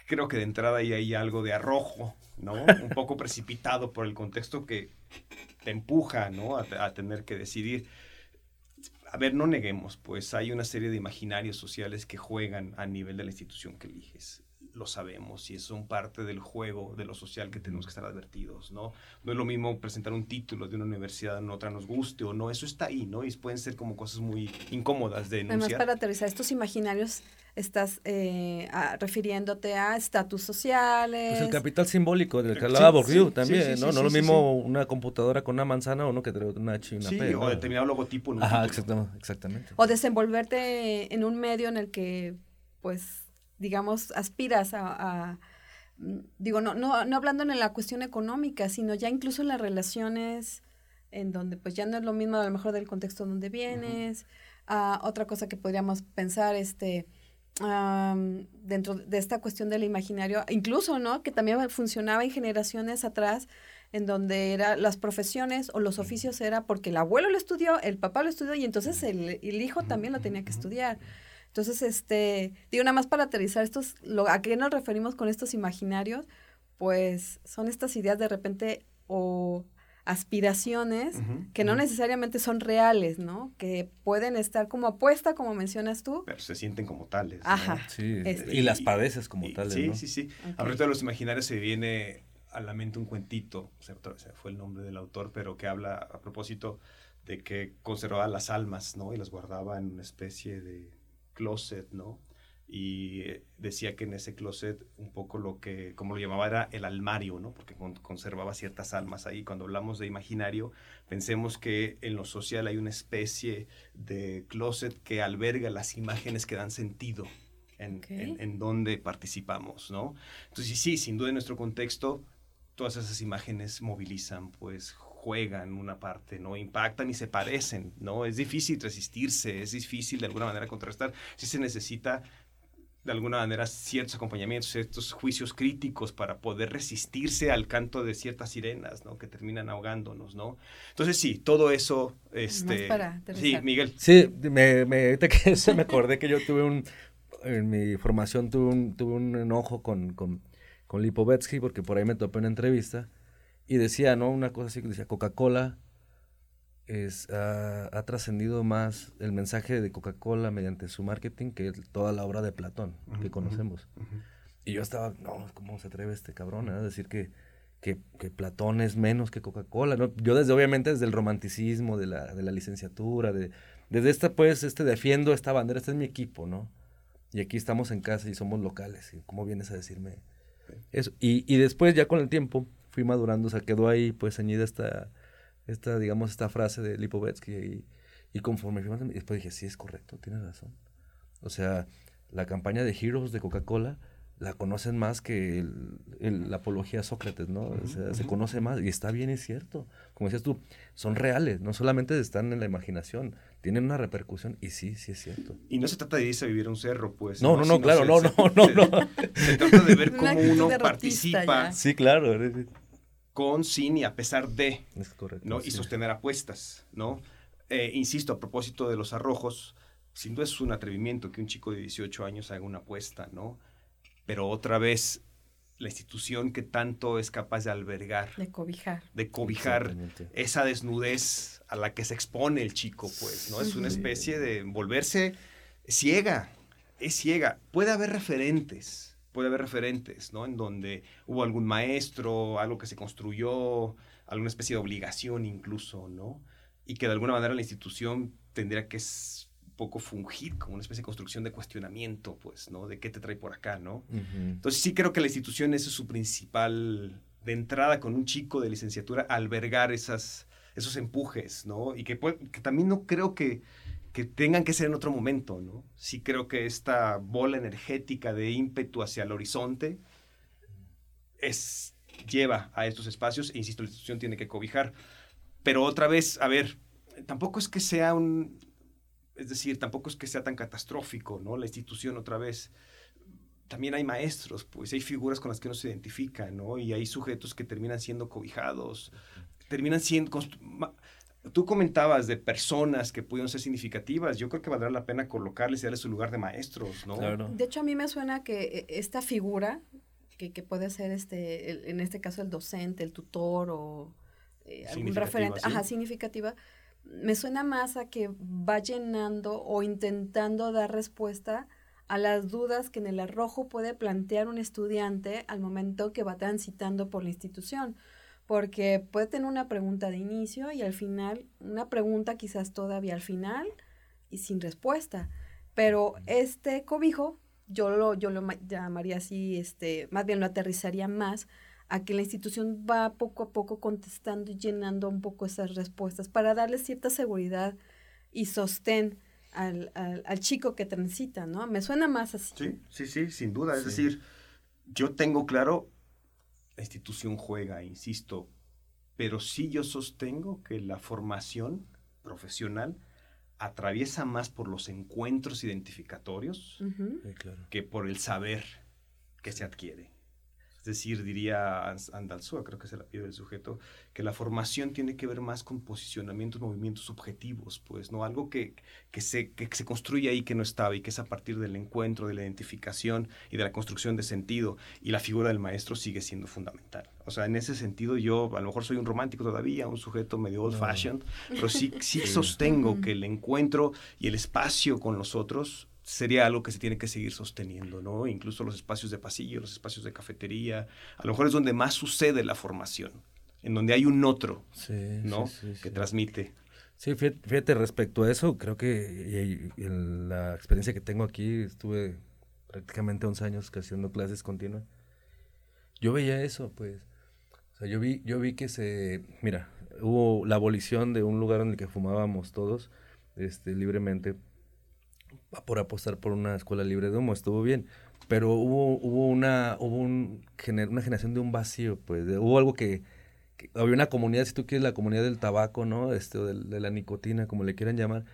creo que de entrada ahí hay algo de arrojo, ¿no? Un poco precipitado por el contexto que te empuja, ¿no? a tener que decidir a ver, no neguemos, pues hay una serie de imaginarios sociales que juegan a nivel de la institución que eliges lo sabemos y son parte del juego de lo social que tenemos que estar advertidos, ¿no? No es lo mismo presentar un título de una universidad en otra nos guste o no, eso está ahí, ¿no? Y pueden ser como cosas muy incómodas de denunciar. Además, para aterrizar estos imaginarios, estás eh, refiriéndote a estatus sociales. Pues el capital simbólico del que hablaba Bourdieu también, ¿no? no lo mismo una computadora con una manzana o uno que trae una H y una P. o determinado logotipo. En un Ajá, exactamente, exactamente. O desenvolverte en un medio en el que, pues, digamos, aspiras a, mm, digo, no, no, no hablando en la cuestión económica, sino ya incluso en las relaciones en donde pues ya no es lo mismo a lo mejor del contexto donde vienes. Ah, otra cosa que podríamos pensar, este, dentro de esta cuestión del imaginario, incluso, ¿no? Que también funcionaba en generaciones atrás, en donde era las profesiones o los oficios era porque el abuelo lo estudió, el papá lo estudió y entonces el, el hijo también lo tenía que estudiar. Entonces, este, digo, nada más para aterrizar estos, lo, ¿a qué nos referimos con estos imaginarios? Pues son estas ideas de repente o aspiraciones que no necesariamente son reales, ¿no? Que pueden estar como apuesta, como mencionas tú. Pero se sienten como tales. Ajá. Sí, este. y, las padeces como tales, Sí, sí, sí. Ahorita de los imaginarios se viene a la mente un cuentito, o sea, fue el nombre del autor, pero que habla a propósito de que conservaba las almas, ¿no? Y las guardaba en una especie de closet, ¿no? Y eh, decía que en ese closet un poco lo que, como lo llamaba, era el almario, ¿no? Porque conservaba ciertas almas ahí. Cuando hablamos de imaginario, pensemos que en lo social hay una especie de closet que alberga las imágenes que dan sentido en, en, donde participamos, ¿no? Entonces, sí, sin duda en nuestro contexto, todas esas imágenes movilizan, pues juegan una parte, ¿no? Impactan y se parecen, ¿no? Es difícil resistirse, es difícil de alguna manera contrastar. Sí se necesita de alguna manera ciertos acompañamientos, ciertos juicios críticos para poder resistirse al canto de ciertas sirenas, ¿no? Que terminan ahogándonos, ¿no? Entonces sí, todo eso, este... sí, Miguel. Sí, me, me, que se me acordé que yo tuve un, en mi formación tuve un, tuve un enojo con, con, con Lipovetsky porque por ahí me topé una entrevista y decía, ¿no? Una cosa así que decía, Coca-Cola es, ha, trascendido más el mensaje de Coca-Cola mediante su marketing que toda la obra de Platón que conocemos. Y yo estaba, no, ¿cómo se atreve este cabrón a decir que, que, Platón es menos que Coca-Cola? ¿no? Yo desde, obviamente, desde el romanticismo, de la, de la licenciatura, de, desde esta, pues, este, defiendo esta bandera, este es mi equipo, ¿no? Y aquí estamos en casa y somos locales. ¿y ¿Cómo vienes a decirme eso? Y, y después, ya con el tiempo, fui madurando, o sea, quedó ahí, pues, ceñida esta esta, digamos, esta frase de Lipovetsky y, y conforme y después dije, sí, es correcto, tiene razón. O sea, la campaña de Heroes de Coca-Cola la conocen más que la apología a Sócrates, ¿no? O sea, se conoce más y está bien, es cierto. Como decías tú, son reales, no solamente están en la imaginación, tienen una repercusión y sí, sí es cierto. Y no se trata de irse a vivir a un cerro, pues. No, no, no, claro, no, no, no, no. Se, trata de ver cómo uno participa. Sí, claro con, sin y a pesar de, ¿no? Y sostener apuestas, ¿no? Eh, insisto, a propósito de los arrojos, sin duda es un atrevimiento que un chico de 18 años haga una apuesta, ¿no? Pero otra vez, la institución que tanto es capaz de albergar. De cobijar. De cobijar esa desnudez a la que se expone el chico, pues, ¿no? Es una especie de volverse ciega, es ciega. Puede haber referentes, puede haber referentes, ¿no? En donde hubo algún maestro, algo que se construyó, alguna especie de obligación incluso, ¿no? Y que de alguna manera la institución tendría que un poco fungir como una especie de construcción de cuestionamiento, pues, ¿no? De qué te trae por acá, ¿no? Entonces sí creo que la institución ese es su principal, de entrada con un chico de licenciatura, albergar esas, esos empujes, ¿no? Y que, que también no creo que que tengan que ser en otro momento, ¿no? Sí creo que esta bola energética de ímpetu hacia el horizonte es, lleva a estos espacios e, insisto, la institución tiene que cobijar. Pero otra vez, a ver, tampoco es que sea un, es decir, tampoco es que sea tan catastrófico, ¿no? La institución otra vez también hay maestros, pues hay figuras con las que no se identifica, ¿no? Y hay sujetos que terminan siendo cobijados, terminan siendo Tú comentabas de personas que pudieron ser significativas. Yo creo que valdrá la pena colocarles y darles su lugar de maestros, ¿no? De hecho, a mí me suena que eh, esta figura, que, puede ser, este, en este caso, el docente, el tutor o eh, algún referente, ajá, significativa, me suena más a que va llenando o intentando dar respuesta a las dudas que en el arrojo puede plantear un estudiante al momento que va transitando por la institución porque puede tener una pregunta de inicio y al final, una pregunta quizás todavía al final y sin respuesta. Pero este cobijo, yo lo, yo lo llamaría así, este, más bien lo aterrizaría más a que la institución va poco a poco contestando y llenando un poco esas respuestas para darle cierta seguridad y sostén al, al, chico que transita, ¿no? Me suena más así. Sí, sí, sí, sin duda. Es decir, yo tengo claro la institución juega, insisto, pero sí yo sostengo que la formación profesional atraviesa más por los encuentros identificatorios que por el saber que se adquiere. Es decir, diría Andalzúa, creo que se la pide el sujeto, que la formación tiene que ver más con posicionamientos, movimientos subjetivos, pues, ¿no? Algo que, que, se, que se construye ahí que no estaba y que es a partir del encuentro, de la identificación y de la construcción de sentido. Y la figura del maestro sigue siendo fundamental. O sea, en ese sentido yo a lo mejor soy un romántico todavía, un sujeto medio old fashioned, pero sí, sí sostengo que el encuentro y el espacio con los otros sería algo que se tiene que seguir sosteniendo, ¿no? Incluso los espacios de pasillo, los espacios de cafetería, a lo mejor es donde más sucede la formación, en donde hay un otro, ¿no? que transmite. Sí, fíjate, respecto a eso, creo que en la experiencia que tengo aquí, estuve prácticamente 11 años haciendo clases continuas. Yo veía eso, pues. O sea, yo vi, yo vi que se, mira, hubo la abolición de un lugar en el que fumábamos todos, este, libremente, por apostar por una escuela libre de humo, estuvo bien. Pero hubo, hubo una, hubo un, una generación de un vacío, pues, hubo algo que, había una comunidad, si tú quieres, la comunidad del tabaco, ¿no? Este, de, la nicotina, como le quieran llamar.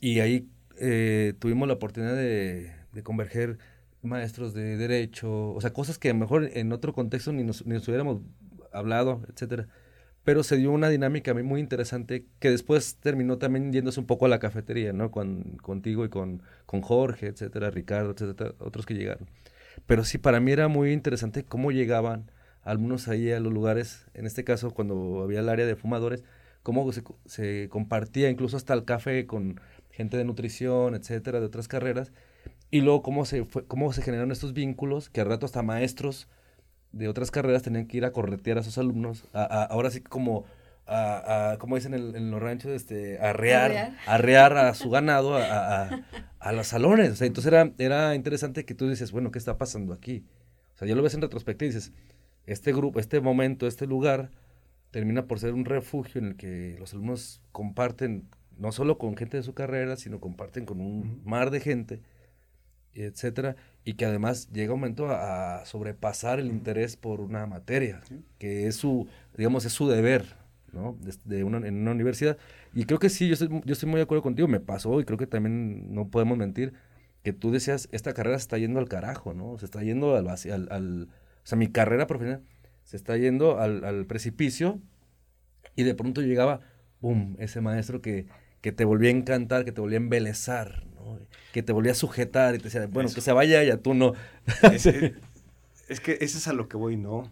Y ahí eh, tuvimos la oportunidad de, converger maestros de derecho, o sea, cosas que a lo mejor en otro contexto ni nos, ni nos hubiéramos hablado, etcétera. Pero se dio una dinámica muy interesante que después terminó también yéndose un poco a la cafetería, ¿no? Con, contigo y con, con Jorge, etcétera, Ricardo, etcétera, otros que llegaron. Pero sí, para mí era muy interesante cómo llegaban algunos ahí a los lugares, en este caso cuando había el área de fumadores, cómo se, se compartía incluso hasta el café con gente de nutrición, etcétera, de otras carreras, y luego cómo se, fue, cómo se generaron estos vínculos, que al rato hasta maestros de otras carreras tenían que ir a corretear a sus alumnos, ahora sí como, a, como dicen en, los ranchos, este, arrear, arrear, a su ganado a, los salones. entonces era, era interesante que tú dices, bueno, ¿qué está pasando aquí? O sea, ya lo ves en retrospectiva y dices, este grupo, este momento, este lugar, termina por ser un refugio en el que los alumnos comparten, no solo con gente de su carrera, sino comparten con un mar de gente, etcétera, y que además llega un momento a, sobrepasar el interés por una materia, que es su, digamos, es su deber, ¿no? De, una, en una universidad. Y creo que sí, yo estoy, yo estoy muy de acuerdo contigo, me pasó y creo que también no podemos mentir que tú decías, esta carrera se está yendo al carajo, ¿no? Se está yendo al, al, al o sea, mi carrera profesional se está yendo al, precipicio y de pronto llegaba, ¡pum!, ese maestro que, que te volvía a encantar, que te volvía a embelezar, ¿no? que te volvía a sujetar y te decía, bueno, que se vaya ya tú no. Es, es, que eso es a lo que voy, ¿no?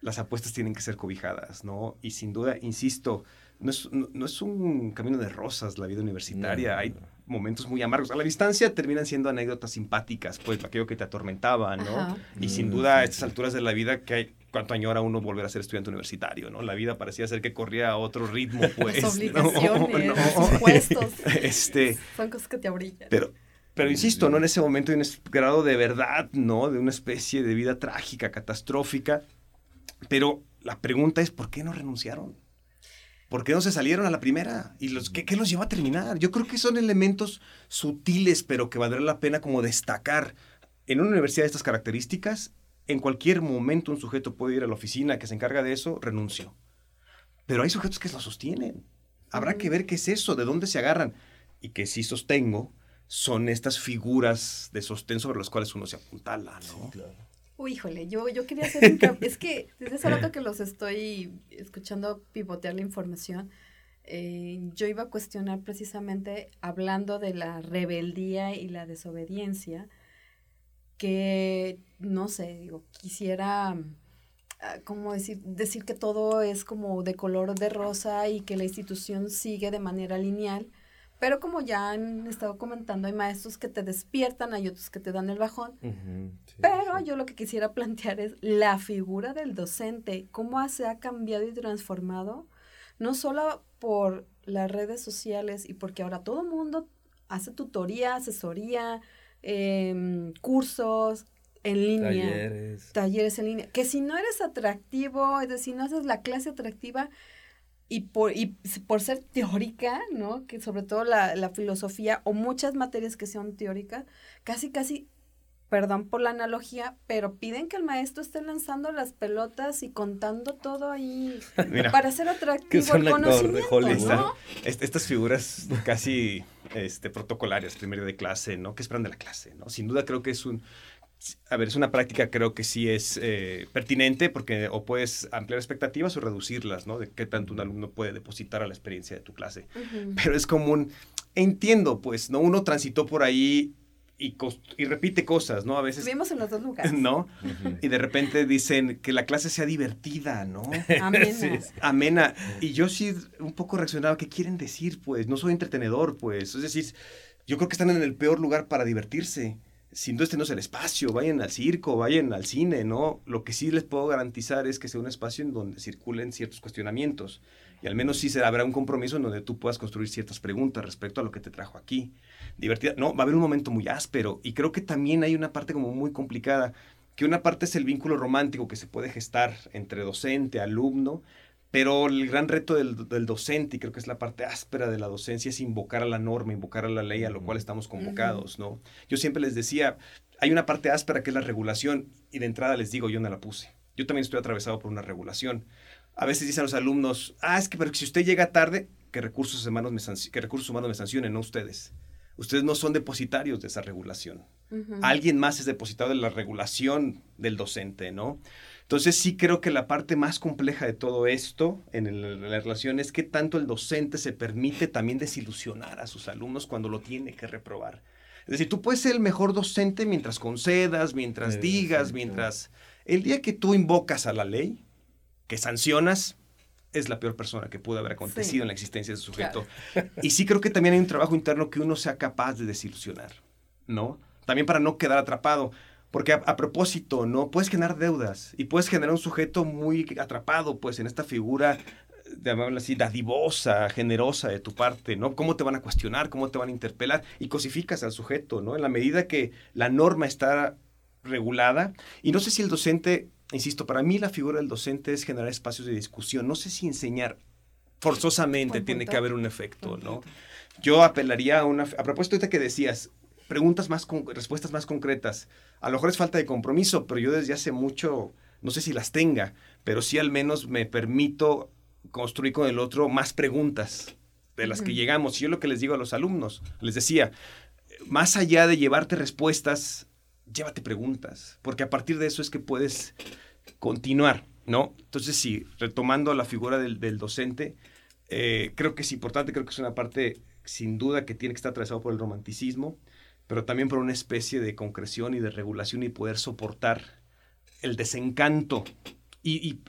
Las apuestas tienen que ser cobijadas, ¿no? Y sin duda, insisto, no es, no, es un camino de rosas la vida universitaria. Hay momentos muy amargos. A la distancia terminan siendo anécdotas simpáticas, pues aquello que te atormentaba, ¿no? Y sin mm, duda, a estas alturas de la vida, que hay, cuánto añora uno volver a ser estudiante universitario, ¿no? La vida parecía ser que corría a otro ritmo, pues. Las obligaciones, los impuestos. Este, Son cosas que te abrillan. Pero, pero insisto, ¿no? En ese momento hay un grado de verdad, ¿no? De una especie de vida trágica, catastrófica. Pero la pregunta es, ¿por qué no renunciaron? ¿Por qué no se salieron a la primera? ¿Y los, qué, qué los llevó a terminar? Yo creo que son elementos sutiles, pero que valdrá la pena como destacar. En una universidad de estas características, en cualquier momento un sujeto puede ir a la oficina que se encarga de eso, renuncio. Pero hay sujetos que lo sostienen. Habrá que ver qué es eso, de dónde se agarran. Y que sí sostengo son estas figuras de sostén sobre las cuales uno se apuntala, ¿no? claro. Uy, híjole, yo, yo quería hacer un Es que desde hace rato que los estoy escuchando pivotear la información, eh, yo iba a cuestionar precisamente hablando de la rebeldía y la desobediencia, que, no sé, digo, quisiera, ah, decir, decir que todo es como de color de rosa y que la institución sigue de manera lineal, pero como ya han estado comentando, hay maestros que te despiertan, hay otros que te dan el bajón. pero yo lo que quisiera plantear es la figura del docente, cómo se ha cambiado y transformado, no solo por las redes sociales y porque ahora todo el mundo hace tutoría, asesoría, Em, cursos en línea, talleres. talleres en línea, que si no eres atractivo, es decir, no haces la clase atractiva y por, y por ser teórica, ¿no? Que sobre todo la, la filosofía o muchas materias que sean teóricas, casi, casi perdón por la analogía, pero piden que el maestro esté lanzando las pelotas y contando todo ahí para ser atractivo el conocimiento, ¿no? estas figuras casi este, protocolarias, primero de clase, ¿no? ¿Qué esperan de la clase, no? Sin duda creo que es un... A ver, es una práctica creo que sí es eh, pertinente porque o puedes ampliar expectativas o reducirlas, ¿no? De qué tanto un alumno puede depositar a la experiencia de tu clase. Pero es común, entiendo, pues, ¿no? Uno transitó por ahí y, repite cosas, ¿no? A veces... Vivimos en los dos lugares. ¿No? Y de repente dicen que la clase sea divertida, ¿no? Amena. Amena. Y yo sí un poco reaccionaba, ¿qué quieren decir? Pues no soy entretenedor, pues. Es decir, yo creo que están en el peor lugar para divertirse. Sin duda este no es el espacio, vayan al circo, vayan al cine, ¿no? Lo que sí les puedo garantizar es que sea un espacio en donde circulen ciertos cuestionamientos Y al menos sí será, habrá un compromiso en donde tú puedas construir ciertas preguntas respecto a lo que te trajo aquí. Divertida. No, va a haber un momento muy áspero. Y creo que también hay una parte como muy complicada, que una parte es el vínculo romántico que se puede gestar entre docente, alumno, pero el gran reto del, docente, y creo que es la parte áspera de la docencia, es invocar a la norma, invocar a la ley a lo cual estamos convocados, ¿no? Yo siempre les decía, hay una parte áspera que es la regulación, y de entrada les digo, yo no la puse. Yo también estoy atravesado por una regulación. A veces dicen los alumnos, ah, es que pero si usted llega tarde, que recursos humanos me, que recursos humanos me sancionen, no ustedes. Ustedes no son depositarios de esa regulación. Alguien más es depositario de la regulación del docente, ¿no? Entonces sí creo que la parte más compleja de todo esto en, la relación es que tanto el docente se permite también desilusionar a sus alumnos cuando lo tiene que reprobar. Es decir, tú puedes ser el mejor docente mientras concedas, mientras digas, mientras... El día que tú invocas a la ley, que sancionas, es la peor persona que pudo haber acontecido en la existencia de ese sujeto. Y sí creo que también hay un trabajo interno que uno sea capaz de desilusionar, ¿no? También para no quedar atrapado. Porque a, propósito, ¿no? Puedes generar deudas y puedes generar un sujeto muy atrapado, pues, en esta figura, llamémoslo así, dadivosa, generosa de tu parte, ¿no? ¿Cómo te van a cuestionar? ¿Cómo te van a interpelar? Y cosificas al sujeto, ¿no? En la medida que la norma está regulada. Y no sé si el docente, insisto, para mí la figura del docente es generar espacios de discusión. No sé si enseñar forzosamente tiene que haber un efecto, ¿no? Yo apelaría a una... A propósito de que decías, preguntas más, con, respuestas más concretas. A lo mejor es falta de compromiso, pero yo desde hace mucho, no sé si las tenga, pero sí al menos me permito construir con el otro más preguntas de las que llegamos. Y yo lo que les digo a los alumnos, les decía, más allá de llevarte respuestas, llévate preguntas, porque a partir de eso es que puedes continuar, ¿no? Entonces, sí, retomando la figura del, docente, eh, creo que es importante, creo que es una parte sin duda que tiene que estar atravesado por el romanticismo pero también por una especie de concreción y de regulación y poder soportar el desencanto. Y,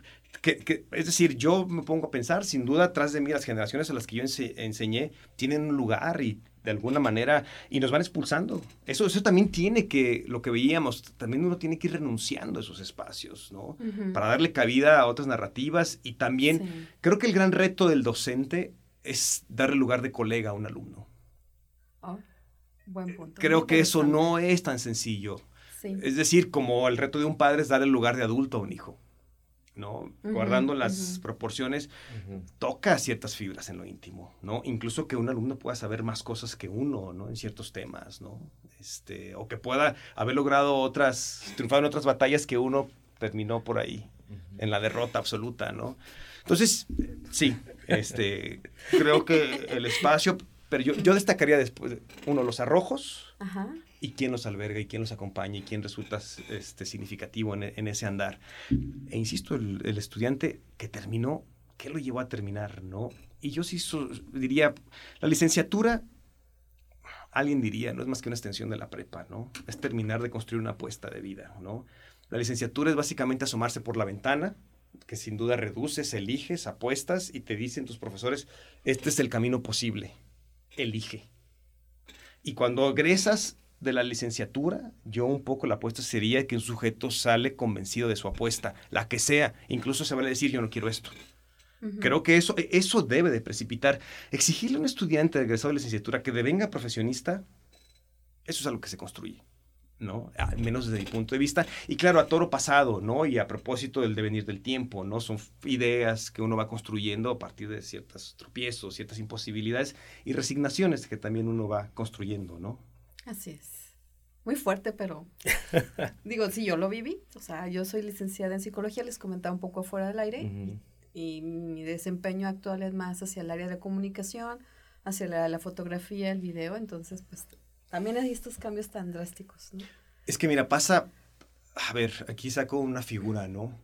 que, es decir, yo me pongo a pensar, sin duda, atrás de mí las generaciones a las que yo enseñé tienen un lugar y de alguna manera, y nos van expulsando. Eso, eso también tiene que, lo que veíamos, también uno tiene que ir renunciando a esos espacios, ¿no? Para darle cabida a otras narrativas y también creo que el gran reto del docente es darle lugar de colega a un alumno. Oh. Buen punto. Creo que eso no es tan sencillo. Es decir, como el reto de un padre es dar el lugar de adulto a un hijo. ¿No? Guardando las proporciones, toca ciertas fibras en lo íntimo, ¿no? Incluso que un alumno pueda saber más cosas que uno, ¿no? En ciertos temas, ¿no? Este, o que pueda haber logrado otras, triunfado en otras batallas que uno terminó por ahí, en la derrota absoluta, ¿no? Entonces, sí, este, creo que el espacio pero yo, destacaría después, uno, los arrojos y quién los alberga y quién los acompaña y quién resulta este, significativo en, ese andar. E insisto, el, estudiante que terminó, ¿qué lo llevó a terminar? ¿no? Y yo sí diría, la licenciatura, alguien diría, no es más que una extensión de la prepa, ¿no? Es terminar de construir una apuesta de vida, ¿no? La licenciatura es básicamente asomarse por la ventana, que sin duda reduces, eliges, apuestas y te dicen tus profesores, este es el camino posible elige. Y cuando egresas de la licenciatura, yo un poco la apuesta sería que un sujeto sale convencido de su apuesta, la que sea, incluso se vale decir yo no quiero esto. Creo que eso, eso debe de precipitar. Exigirle a un estudiante egresado de licenciatura que devenga profesionista, eso es algo que se construye. ¿no? Al menos desde mi punto de vista. Y claro, a toro pasado, ¿no? Y a propósito del devenir del tiempo, ¿no? Son ideas que uno va construyendo a partir de ciertos tropiezos, ciertas imposibilidades y resignaciones que también uno va construyendo, ¿no? Así es. Muy fuerte, pero digo, sí, yo lo viví. O sea, yo soy licenciada en psicología, les comentaba un poco afuera del aire. Y mi desempeño actual es más hacia el área de comunicación, hacia la, la fotografía, el video. Entonces, pues también hay estos cambios tan drásticos, ¿no? Es que mira, pasa, a ver, aquí saco una figura, ¿no?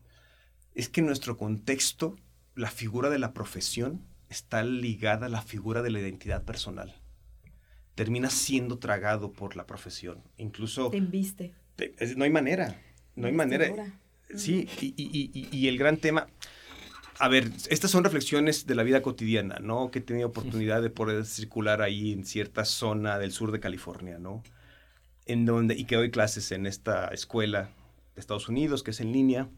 Es que en nuestro contexto, la figura de la profesión está ligada a la figura de la identidad personal. Termina siendo tragado por la profesión. Incluso... Te inviste. no hay manera. No hay manera. Sí, y, y, y, el gran tema, a ver, estas son reflexiones de la vida cotidiana, ¿no? Que he tenido oportunidad de poder circular ahí en cierta zona del sur de California, ¿no? En donde, y que doy clases en esta escuela de Estados Unidos, que es en línea,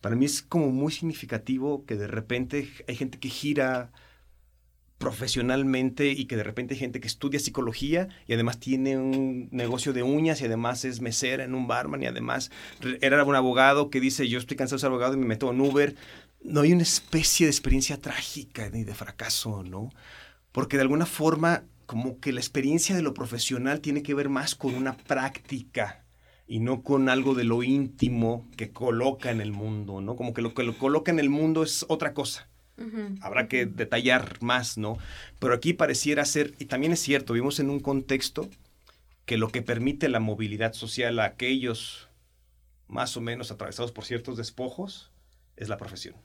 para mí es como muy significativo que de repente hay gente que gira profesionalmente y que de repente hay gente que estudia psicología y además tiene un negocio de uñas y además es mesera en un barman y además era un abogado que dice yo estoy cansado de ser abogado y me meto en Uber. No hay una especie de experiencia trágica ni de fracaso, ¿no? Porque de alguna forma como que la experiencia de lo profesional tiene que ver más con una práctica y no con algo de lo íntimo que coloca en el mundo, ¿no? Como que lo que lo coloca en el mundo es otra cosa. Habrá que detallar más, ¿no? Pero aquí pareciera ser, y también es cierto, vivimos en un contexto que lo que permite la movilidad social a aquellos más o menos atravesados por ciertos despojos es la profesión.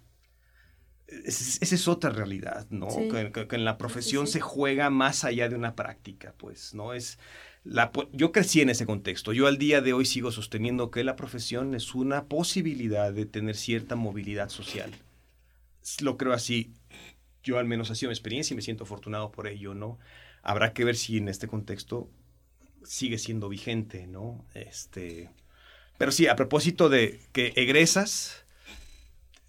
Esa es otra realidad, ¿no? Que, en la profesión se juega más allá de una práctica, pues, ¿no? Es la, yo crecí en ese contexto. Yo al día de hoy sigo sosteniendo que la profesión es una posibilidad de tener cierta movilidad social lo creo así. Yo al menos ha sido mi experiencia y me siento afortunado por ello, ¿no? Habrá que ver si en este contexto sigue siendo vigente, ¿no? Este, pero sí, a propósito de que egresas,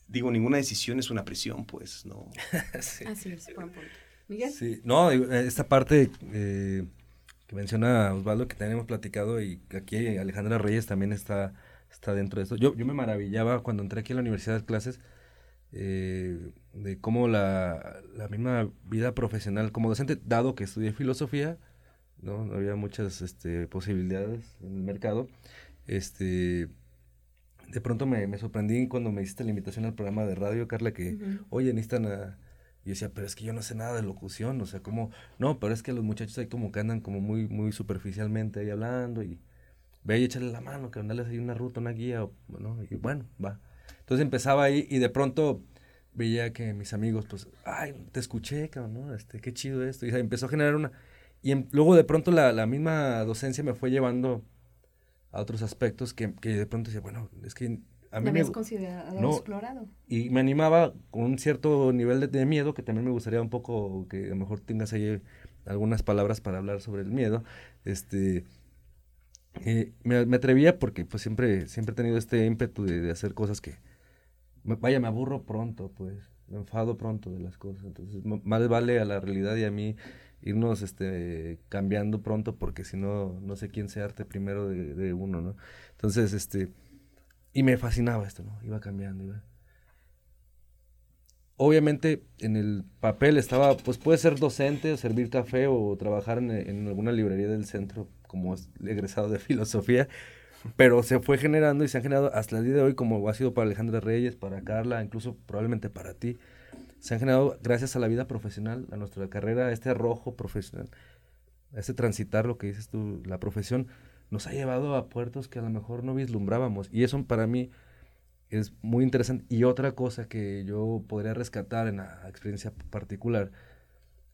digo, ninguna decisión es una prisión, pues, ¿no? sí. Así es, buen punto. Miguel. Sí, no, esta parte eh, que menciona Osvaldo, que tenemos platicado, y aquí Alejandra Reyes también está, está dentro de esto. Yo, yo me maravillaba cuando entré aquí a la universidad de clases, eh, de cómo la, la, misma vida profesional como docente, dado que estudié filosofía, ¿no? había muchas este, posibilidades en el mercado, este, de pronto me, me, sorprendí cuando me hiciste la invitación al programa de radio, Carla, que, oye, necesitan a... Y decía, pero es que yo no sé nada de locución, o sea, como, no, pero es que los muchachos ahí como que andan como muy, muy superficialmente ahí hablando y ve y échale la mano, que andales ahí una ruta, una guía, ¿no? Y bueno, va. Entonces empezaba ahí y de pronto veía que mis amigos, pues, ay, te escuché, cabrón, ¿no? Este, qué chido esto. Y empezó a generar una... Y luego de pronto la, la, misma docencia me fue llevando a otros aspectos que, que de pronto decía, bueno, es que a mí me... considerado no, explorado. Y me animaba con un cierto nivel de, de, miedo, que también me gustaría un poco que a lo mejor tengas ahí algunas palabras para hablar sobre el miedo. Este... Eh, me, me, atrevía porque pues siempre, siempre he tenido este ímpetu de, de hacer cosas que, vaya, me aburro pronto, pues, me enfado pronto de las cosas. Entonces, más vale a la realidad y a mí irnos este, cambiando pronto porque si no, no sé quién se arte primero de, uno, ¿no? Entonces, este, y me fascinaba esto, ¿no? Iba cambiando, iba. Obviamente en el papel estaba, pues puede ser docente servir café o trabajar en, en alguna librería del centro como egresado de filosofía, pero se fue generando y se han generado hasta el día de hoy, como ha sido para Alejandra Reyes, para Carla, incluso probablemente para ti, se han generado gracias a la vida profesional, a nuestra carrera, a este arrojo profesional, a este transitar, lo que dices tú, la profesión, nos ha llevado a puertos que a lo mejor no vislumbrábamos. Y eso para mí es muy interesante. Y otra cosa que yo podría rescatar en la experiencia particular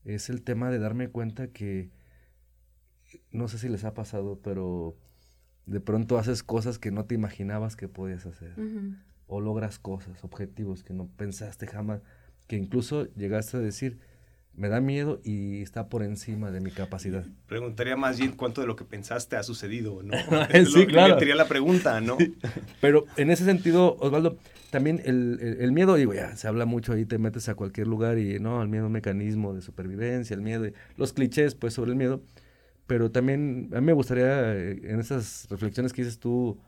es el tema de darme cuenta que, no sé si les ha pasado, pero de pronto haces cosas que no te imaginabas que podías hacer. O logras cosas, objetivos que no pensaste jamás, que incluso llegaste a decir, me da miedo y está por encima de mi capacidad. Preguntaría más bien cuánto de lo que pensaste ha sucedido, ¿no? sí, claro. Sería la pregunta, ¿no? Pero en ese sentido, Osvaldo, también el, el, miedo, digo, ya se habla mucho ahí, te metes a cualquier lugar y, no, el miedo es un mecanismo de supervivencia, el miedo, los clichés, pues, sobre el miedo pero también a mí me gustaría eh, en esas reflexiones que dices tú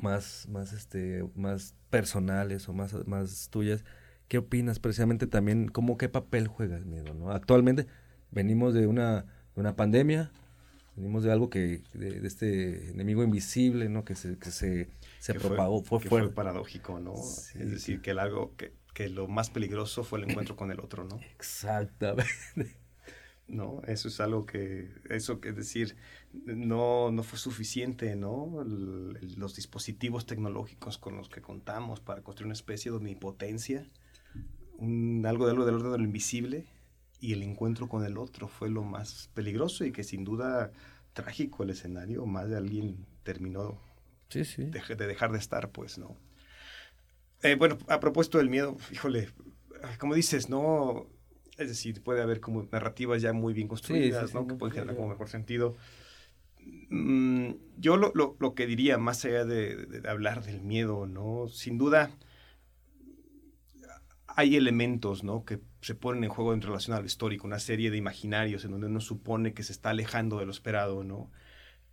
más más este más personales o más más tuyas qué opinas precisamente también cómo qué papel juega el miedo no actualmente venimos de una de una pandemia venimos de algo que de, este enemigo invisible no que se que se, se propagó fue, fue, paradójico no es decir que el algo que, que lo más peligroso fue el encuentro con el otro no exactamente ¿no? Eso es algo que, eso que decir, no, no fue suficiente, ¿no? los dispositivos tecnológicos con los que contamos para construir una especie de omnipotencia, un, algo de algo del orden de lo invisible, y el encuentro con el otro fue lo más peligroso y que sin duda trágico el escenario, más de alguien terminó sí, sí. De, de, dejar de estar, pues, ¿no? Eh, bueno, a propósito del miedo, híjole, como dices, ¿no? Es decir, puede haber como narrativas ya muy bien construidas, ¿no? Que pueden generar como mejor sentido. Mm, yo lo, lo, lo, que diría, más allá de, de, hablar del miedo, ¿no? Sin duda, hay elementos, ¿no? Que se ponen en juego en relación al histórico, una serie de imaginarios en donde uno supone que se está alejando de lo esperado, ¿no?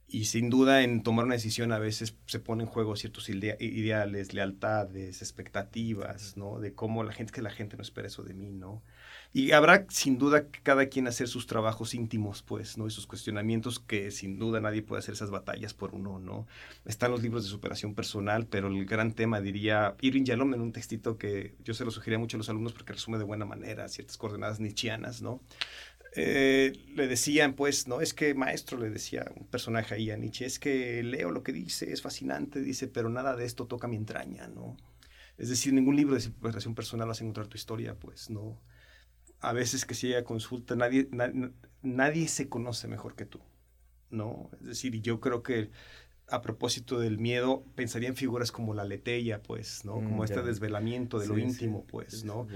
Y sin duda en tomar una decisión a veces se ponen en juego ciertos ideales, lealtades, expectativas, ¿no? De cómo la gente, que la gente no espera eso de mí, ¿no? Y habrá sin duda cada quien hacer sus trabajos íntimos, pues, ¿no? Esos cuestionamientos que sin duda nadie puede hacer esas batallas por uno, ¿no? Están los libros de superación personal, pero el gran tema, diría Irving Yalom en un textito que yo se lo sugería mucho a los alumnos porque resume de buena manera ciertas coordenadas nietzscheanas, ¿no? Eh, le decían, pues, no, es que maestro, le decía un personaje ahí a Nietzsche, es que leo lo que dice, es fascinante, dice, pero nada de esto toca mi entraña, ¿no? Es decir, ningún libro de superación personal vas a encontrar tu historia, pues, ¿no? A veces que si ella consulta, nadie, nadie se conoce mejor que tú, ¿no? Es decir, yo creo que a propósito del miedo, pensaría en figuras como la letella, pues, ¿no? Como mm, este desvelamiento de lo íntimo, pues, ¿no?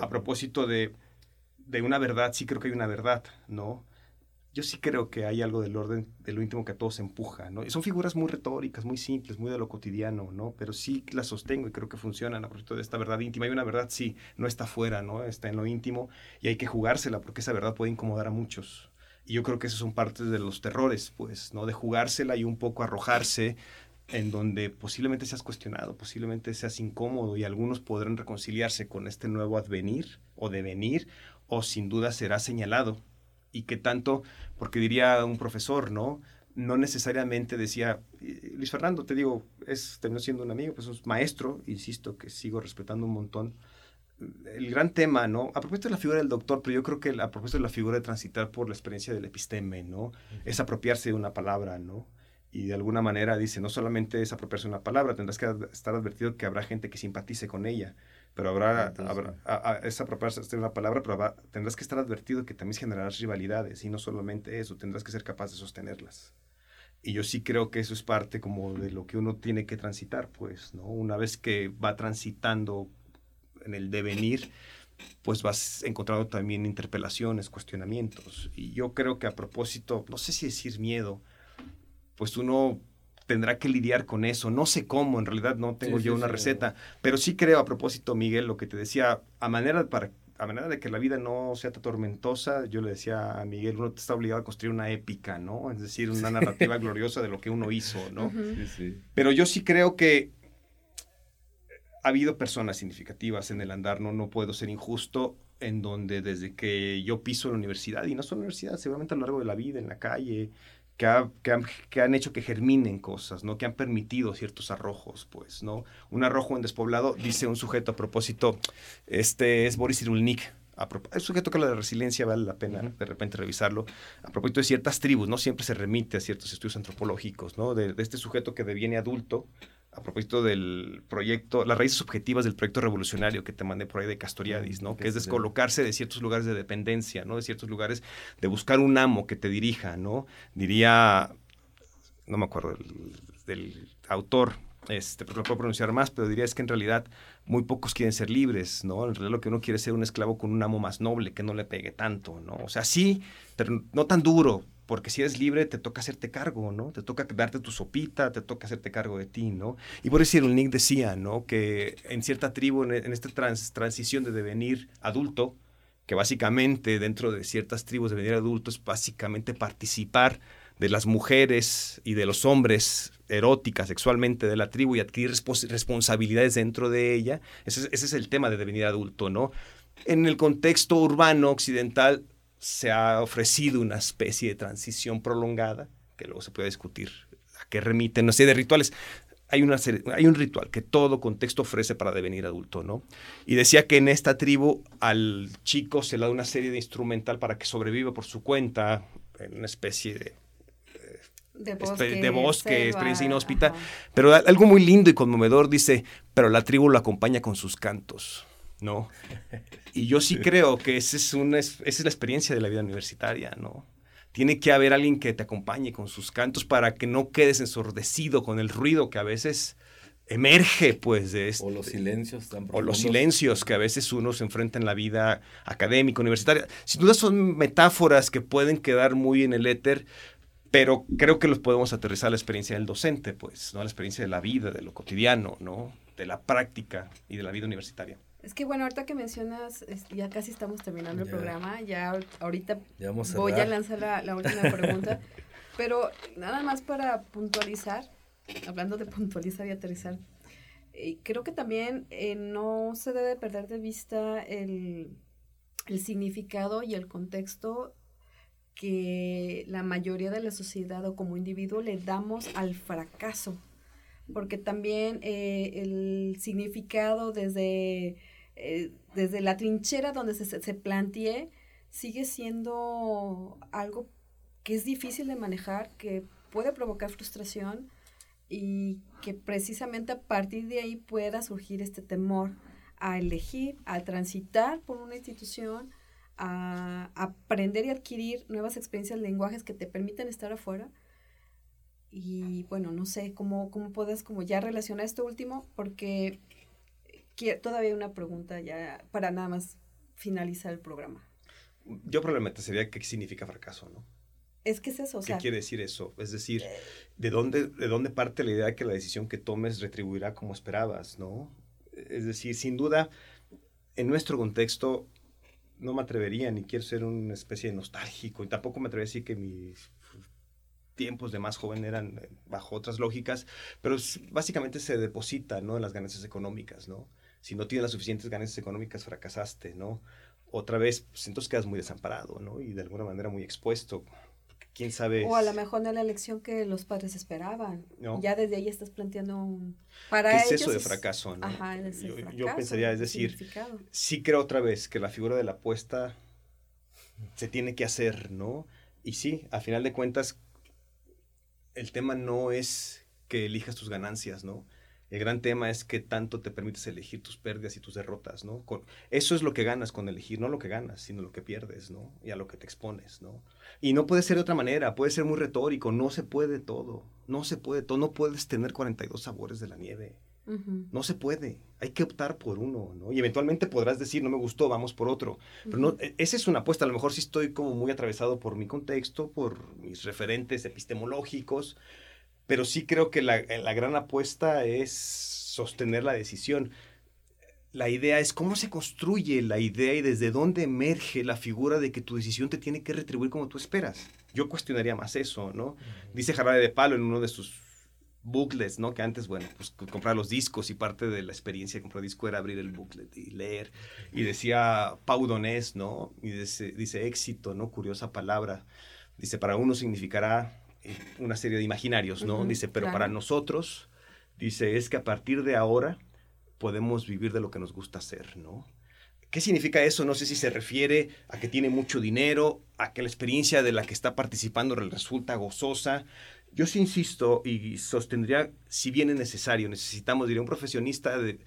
A propósito de, de una verdad, sí creo que hay una verdad, ¿no? Yo sí creo que hay algo del orden de lo íntimo que a todos empuja, ¿no? Y son figuras muy retóricas, muy simples, muy de lo cotidiano, ¿no? Pero sí las sostengo y creo que funcionan a propósito de esta verdad íntima. Hay una verdad, sí, no está fuera, ¿no? Está en lo íntimo y hay que jugársela porque esa verdad puede incomodar a muchos. Y yo creo que esos son partes de los terrores, pues, ¿no? De jugársela y un poco arrojarse en donde posiblemente seas cuestionado, posiblemente seas incómodo y algunos podrán reconciliarse con este nuevo advenir o devenir o sin duda será señalado y que tanto, porque diría un profesor, ¿no? No necesariamente decía, Luis Fernando, te digo, es, terminó siendo un amigo, pues es maestro, insisto, que sigo respetando un montón. El gran tema, ¿no? A propósito de la figura del doctor, pero yo creo que a propósito de la figura de transitar por la experiencia del episteme, ¿no? Es apropiarse de una palabra, ¿no? y de alguna manera dice, no solamente es apropiarse de una palabra, tendrás que estar advertido que habrá gente que simpatice con ella, pero habrá, habrá a, esa es una palabra, pero tendrás que estar advertido que también generarás rivalidades y no solamente eso, tendrás que ser capaz de sostenerlas. Y yo sí creo que eso es parte como de lo que uno tiene que transitar, pues, ¿no? Una vez que va transitando en el devenir, pues vas encontrando también interpelaciones, cuestionamientos. Y yo creo que a propósito, no sé si decir miedo, pues uno tendrá que lidiar con eso. No sé cómo, en realidad no tengo yo una receta, pero sí creo a propósito, Miguel, lo que te decía, a manera para a manera de que la vida no sea tan tormentosa, yo le decía a Miguel, uno está obligado a construir una épica, ¿no? Es decir, una narrativa gloriosa de lo que uno hizo, ¿no? Pero yo sí creo que ha habido personas significativas en el andar, no, no puedo ser injusto, en donde desde que yo piso la universidad, y no solo la universidad, seguramente a lo largo de la vida, en la calle, que, han, que, han, hecho que germinen cosas, ¿no? Que han permitido ciertos arrojos, pues, ¿no? Un arrojo en despoblado, dice un sujeto a propósito, este es Boris Irulnik, es un sujeto que la resiliencia vale la pena de repente revisarlo. A propósito de ciertas tribus, no siempre se remite a ciertos estudios antropológicos, ¿no? De, de este sujeto que deviene adulto a propósito del proyecto, las raíces objetivas del proyecto revolucionario que te mandé por ahí de Castoriadis, ¿no? Que es descolocarse de ciertos lugares de dependencia, ¿no? De ciertos lugares de buscar un amo que te dirija, ¿no? Diría, no me acuerdo del, autor, este, pero lo puedo pronunciar más, pero diría es que en realidad muy pocos quieren ser libres, ¿no? En realidad lo que uno quiere es ser un esclavo con un amo más noble, que no le pegue tanto, ¿no? O sea, sí, pero no tan duro, porque si eres libre te toca hacerte cargo, ¿no? Te toca darte tu sopita, te toca hacerte cargo de ti, ¿no? Y el Nick decía, ¿no? Que en cierta tribu, en, esta transición de devenir adulto, que básicamente dentro de ciertas tribus de devenir adulto es básicamente participar de las mujeres y de los hombres eróticas sexualmente de la tribu y adquirir responsabilidades dentro de ella. Ese, ese es el tema de devenir adulto, ¿no? En el contexto urbano occidental se ha ofrecido una especie de transición prolongada, que luego se puede discutir a qué remiten, no sé, de rituales. Hay, una hay un ritual que todo contexto ofrece para devenir adulto, ¿no? Y decía que en esta tribu al chico se le da una serie de instrumental para que sobreviva por su cuenta, en una especie de de bosque, bosque experiencia inhóspita. Pero algo muy lindo y conmovedor dice, pero la tribu lo acompaña con sus cantos. ¿No? Y yo sí creo que esa es, una, esa es la experiencia de la vida universitaria, ¿no? Tiene que haber alguien que te acompañe con sus cantos para que no quedes ensordecido con el ruido que a veces emerge, pues, de esto. O los silencios tan O los silencios que a veces uno se enfrenta en la vida académica, universitaria. Sin duda son metáforas que pueden quedar muy en el éter, pero creo que los podemos aterrizar a la experiencia del docente, pues, ¿no? A la experiencia de la vida, de lo cotidiano, ¿no? De la práctica y de la vida universitaria. Es que bueno, ahorita que mencionas, ya casi estamos terminando el programa, ya ahorita vamos voy a lanzar la, la última pregunta, pero nada más para puntualizar, hablando de puntualizar y aterrizar, eh, creo que también eh, no se debe perder de vista el, el significado y el contexto que la mayoría de la sociedad o como individuo le damos al fracaso, porque también eh, el significado desde, eh, desde la trinchera donde se, se plantee sigue siendo algo que es difícil de manejar, que puede provocar frustración y que precisamente a partir de ahí pueda surgir este temor a elegir, a transitar por una institución, a aprender y adquirir nuevas experiencias, lenguajes que te permiten estar afuera. Y bueno, no sé cómo, cómo puedes como ya relacionar esto último, porque quiero, todavía una pregunta ya para nada más finalizar el programa. Yo probablemente sería qué significa fracaso, ¿no? Es que es eso, o ¿Qué quiere decir eso? Es decir, ¿de dónde, ¿de dónde parte la idea de que la decisión que tomes retribuirá como esperabas, no? Es decir, sin duda, en nuestro contexto, no me atrevería, ni quiero ser una especie de nostálgico, y tampoco me atrevería a decir que mis tiempos de más joven eran eh, bajo otras lógicas, pero básicamente se deposita, ¿no? En las ganancias económicas, ¿no? Si no tienes las suficientes ganancias económicas, fracasaste, ¿no? Otra vez, pues entonces quedas muy desamparado, ¿no? Y de alguna manera muy expuesto. ¿Quién sabe? O a lo mejor no la elección que los padres esperaban. ¿No? Ya desde ahí estás planteando un... Para ¿Qué es eso de fracaso? ¿no? Ajá, es yo, fracaso, yo pensaría, es decir, sí creo otra vez que la figura de la apuesta se tiene que hacer, ¿no? Y sí, a final de cuentas, el tema no es que elijas tus ganancias, ¿no? El gran tema es que tanto te permites elegir tus pérdidas y tus derrotas, ¿no? Con, eso es lo que ganas con elegir, no lo que ganas, sino lo que pierdes, ¿no? Y a lo que te expones, ¿no? Y no puede ser de otra manera, puede ser muy retórico, no se puede todo, no se puede todo, no puedes tener 42 sabores de la nieve, no se puede, hay que optar por uno, ¿no? Y eventualmente podrás decir, no me gustó, vamos por otro, pero no, e, esa es una apuesta, a lo mejor sí estoy como muy atravesado por mi contexto, por mis referentes epistemológicos, pero sí creo que la, la gran apuesta es sostener la decisión la idea es cómo se construye la idea y desde dónde emerge la figura de que tu decisión te tiene que retribuir como tú esperas. Yo cuestionaría más eso, ¿no? Dice Jarabe de Palo en uno de sus booklets, ¿no? Que antes, bueno, pues comprar los discos y parte de la experiencia de comprar disco era abrir el booklet y leer. Y decía Pau Donés, ¿no? Y dice, dice éxito, ¿no? Curiosa palabra. Dice, para uno significará una serie de imaginarios, ¿no? dice, pero para nosotros, dice, es que a partir de ahora podemos vivir de lo que nos gusta hacer, ¿no? ¿Qué significa eso? No sé si se refiere a que tiene mucho dinero, a que la experiencia de la que está participando resulta gozosa. Yo sí insisto y sostendría, si bien es necesario, necesitamos, diría, un profesionista, de,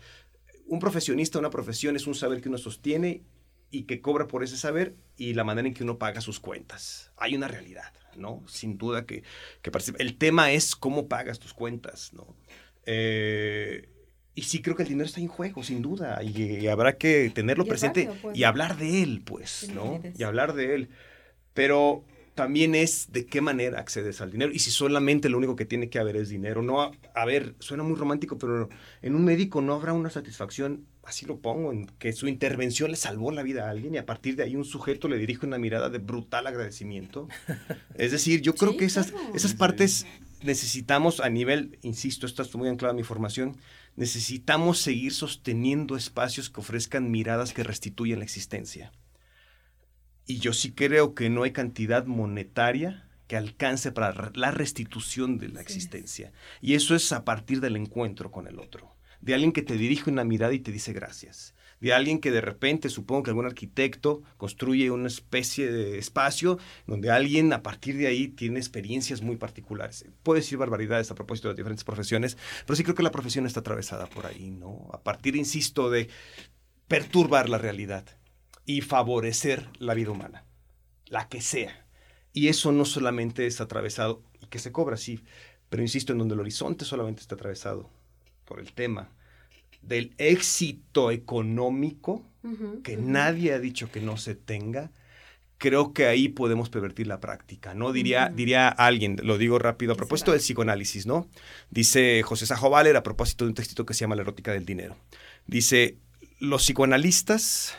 un profesionista, una profesión es un saber que uno sostiene y que cobra por ese saber y la manera en que uno paga sus cuentas. Hay una realidad, ¿no? Sin duda que, que participa. El tema es cómo pagas tus cuentas, ¿no? Eh, y sí creo que el dinero está en juego, sin duda, y, habrá que tenerlo presente pues. y hablar de él, pues, ¿no? Y hablar de él. Pero también es de qué manera accedes al dinero y si solamente lo único que tiene que haber es dinero. No, a, ver, suena muy romántico, pero en un médico no habrá una satisfacción, así lo pongo, en que su intervención le salvó la vida a alguien y a partir de ahí un sujeto le dirige una mirada de brutal agradecimiento. Es decir, yo creo que esas, esas partes necesitamos a nivel, insisto, esto está muy anclado en mi formación, necesitamos seguir sosteniendo espacios que ofrezcan miradas que restituyen la existencia. Y yo sí creo que no hay cantidad monetaria que alcance para la restitución de la existencia. Y eso es a partir del encuentro con el otro, de alguien que te dirige una mirada y te dice gracias de alguien que de repente, supongo que algún arquitecto construye una especie de espacio donde alguien a partir de ahí tiene experiencias muy particulares. Puede decir barbaridades a propósito de las diferentes profesiones, pero sí creo que la profesión está atravesada por ahí, ¿no? A partir, insisto, de perturbar la realidad y favorecer la vida humana, la que sea. Y eso no solamente es atravesado, y que se cobra, sí, pero insisto, en donde el horizonte solamente está atravesado por el tema del éxito económico, que nadie ha dicho que no se tenga, creo que ahí podemos pervertir la práctica, ¿no? Diría, diría alguien, lo digo rápido, a propósito del psicoanálisis, ¿no? Dice José Sajo Valer a propósito de un textito que se llama La erótica del dinero. Dice, los psicoanalistas,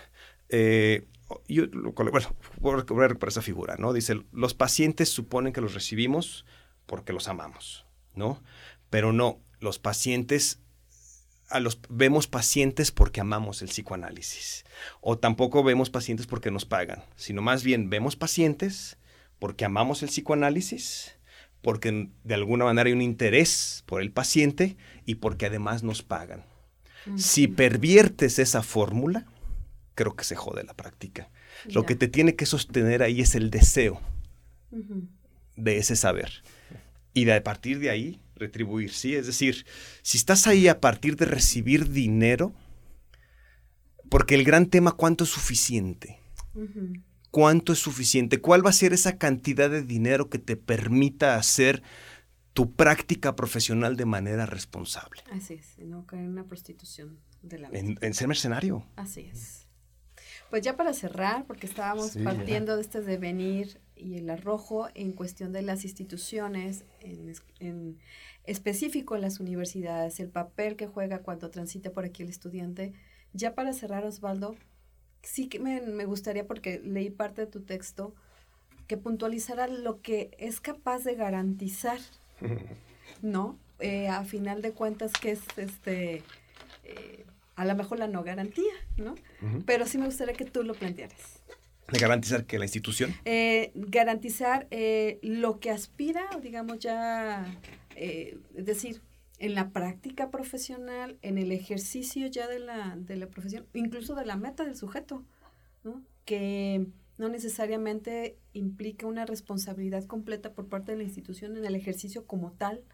eh, yo, bueno, voy a recuperar esa figura, ¿no? Dice, los pacientes suponen que los recibimos porque los amamos, ¿no? Pero no, los pacientes a los, vemos pacientes porque amamos el psicoanálisis. O tampoco vemos pacientes porque nos pagan, sino más bien vemos pacientes porque amamos el psicoanálisis, porque de alguna manera hay un interés por el paciente y porque además nos pagan. Si perviertes esa fórmula, creo que se jode la práctica. Lo que te tiene que sostener ahí es el deseo de ese saber. Y de, a partir de ahí, retribuir, ¿sí? Es decir, si estás ahí a partir de recibir dinero, porque el gran tema, ¿cuánto es suficiente? ¿Cuánto es suficiente? ¿Cuál va a ser esa cantidad de dinero que te permita hacer tu práctica profesional de manera responsable? Así es, no caer en una prostitución de la en, en, ser mercenario. Así es. Pues ya para cerrar, porque estábamos partiendo de este devenir y el arrojo en cuestión de las instituciones, en, en, específico en las universidades, el papel que juega cuando transite por aquí el estudiante. Ya para cerrar, Osvaldo, sí que me, me gustaría, porque leí parte de tu texto, que puntualizara lo que es capaz de garantizar, ¿no? Eh, a final de cuentas, que es este, eh, a lo mejor la no garantía, ¿no? Pero sí me gustaría que tú lo plantearas. ¿De garantizar que la institución? Eh, garantizar eh, lo que aspira, digamos ya, eh, es decir, en la práctica profesional, en el ejercicio ya de la, de la profesión, incluso de la meta del sujeto, ¿no? Que no necesariamente implica una responsabilidad completa por parte de la institución en el ejercicio como tal,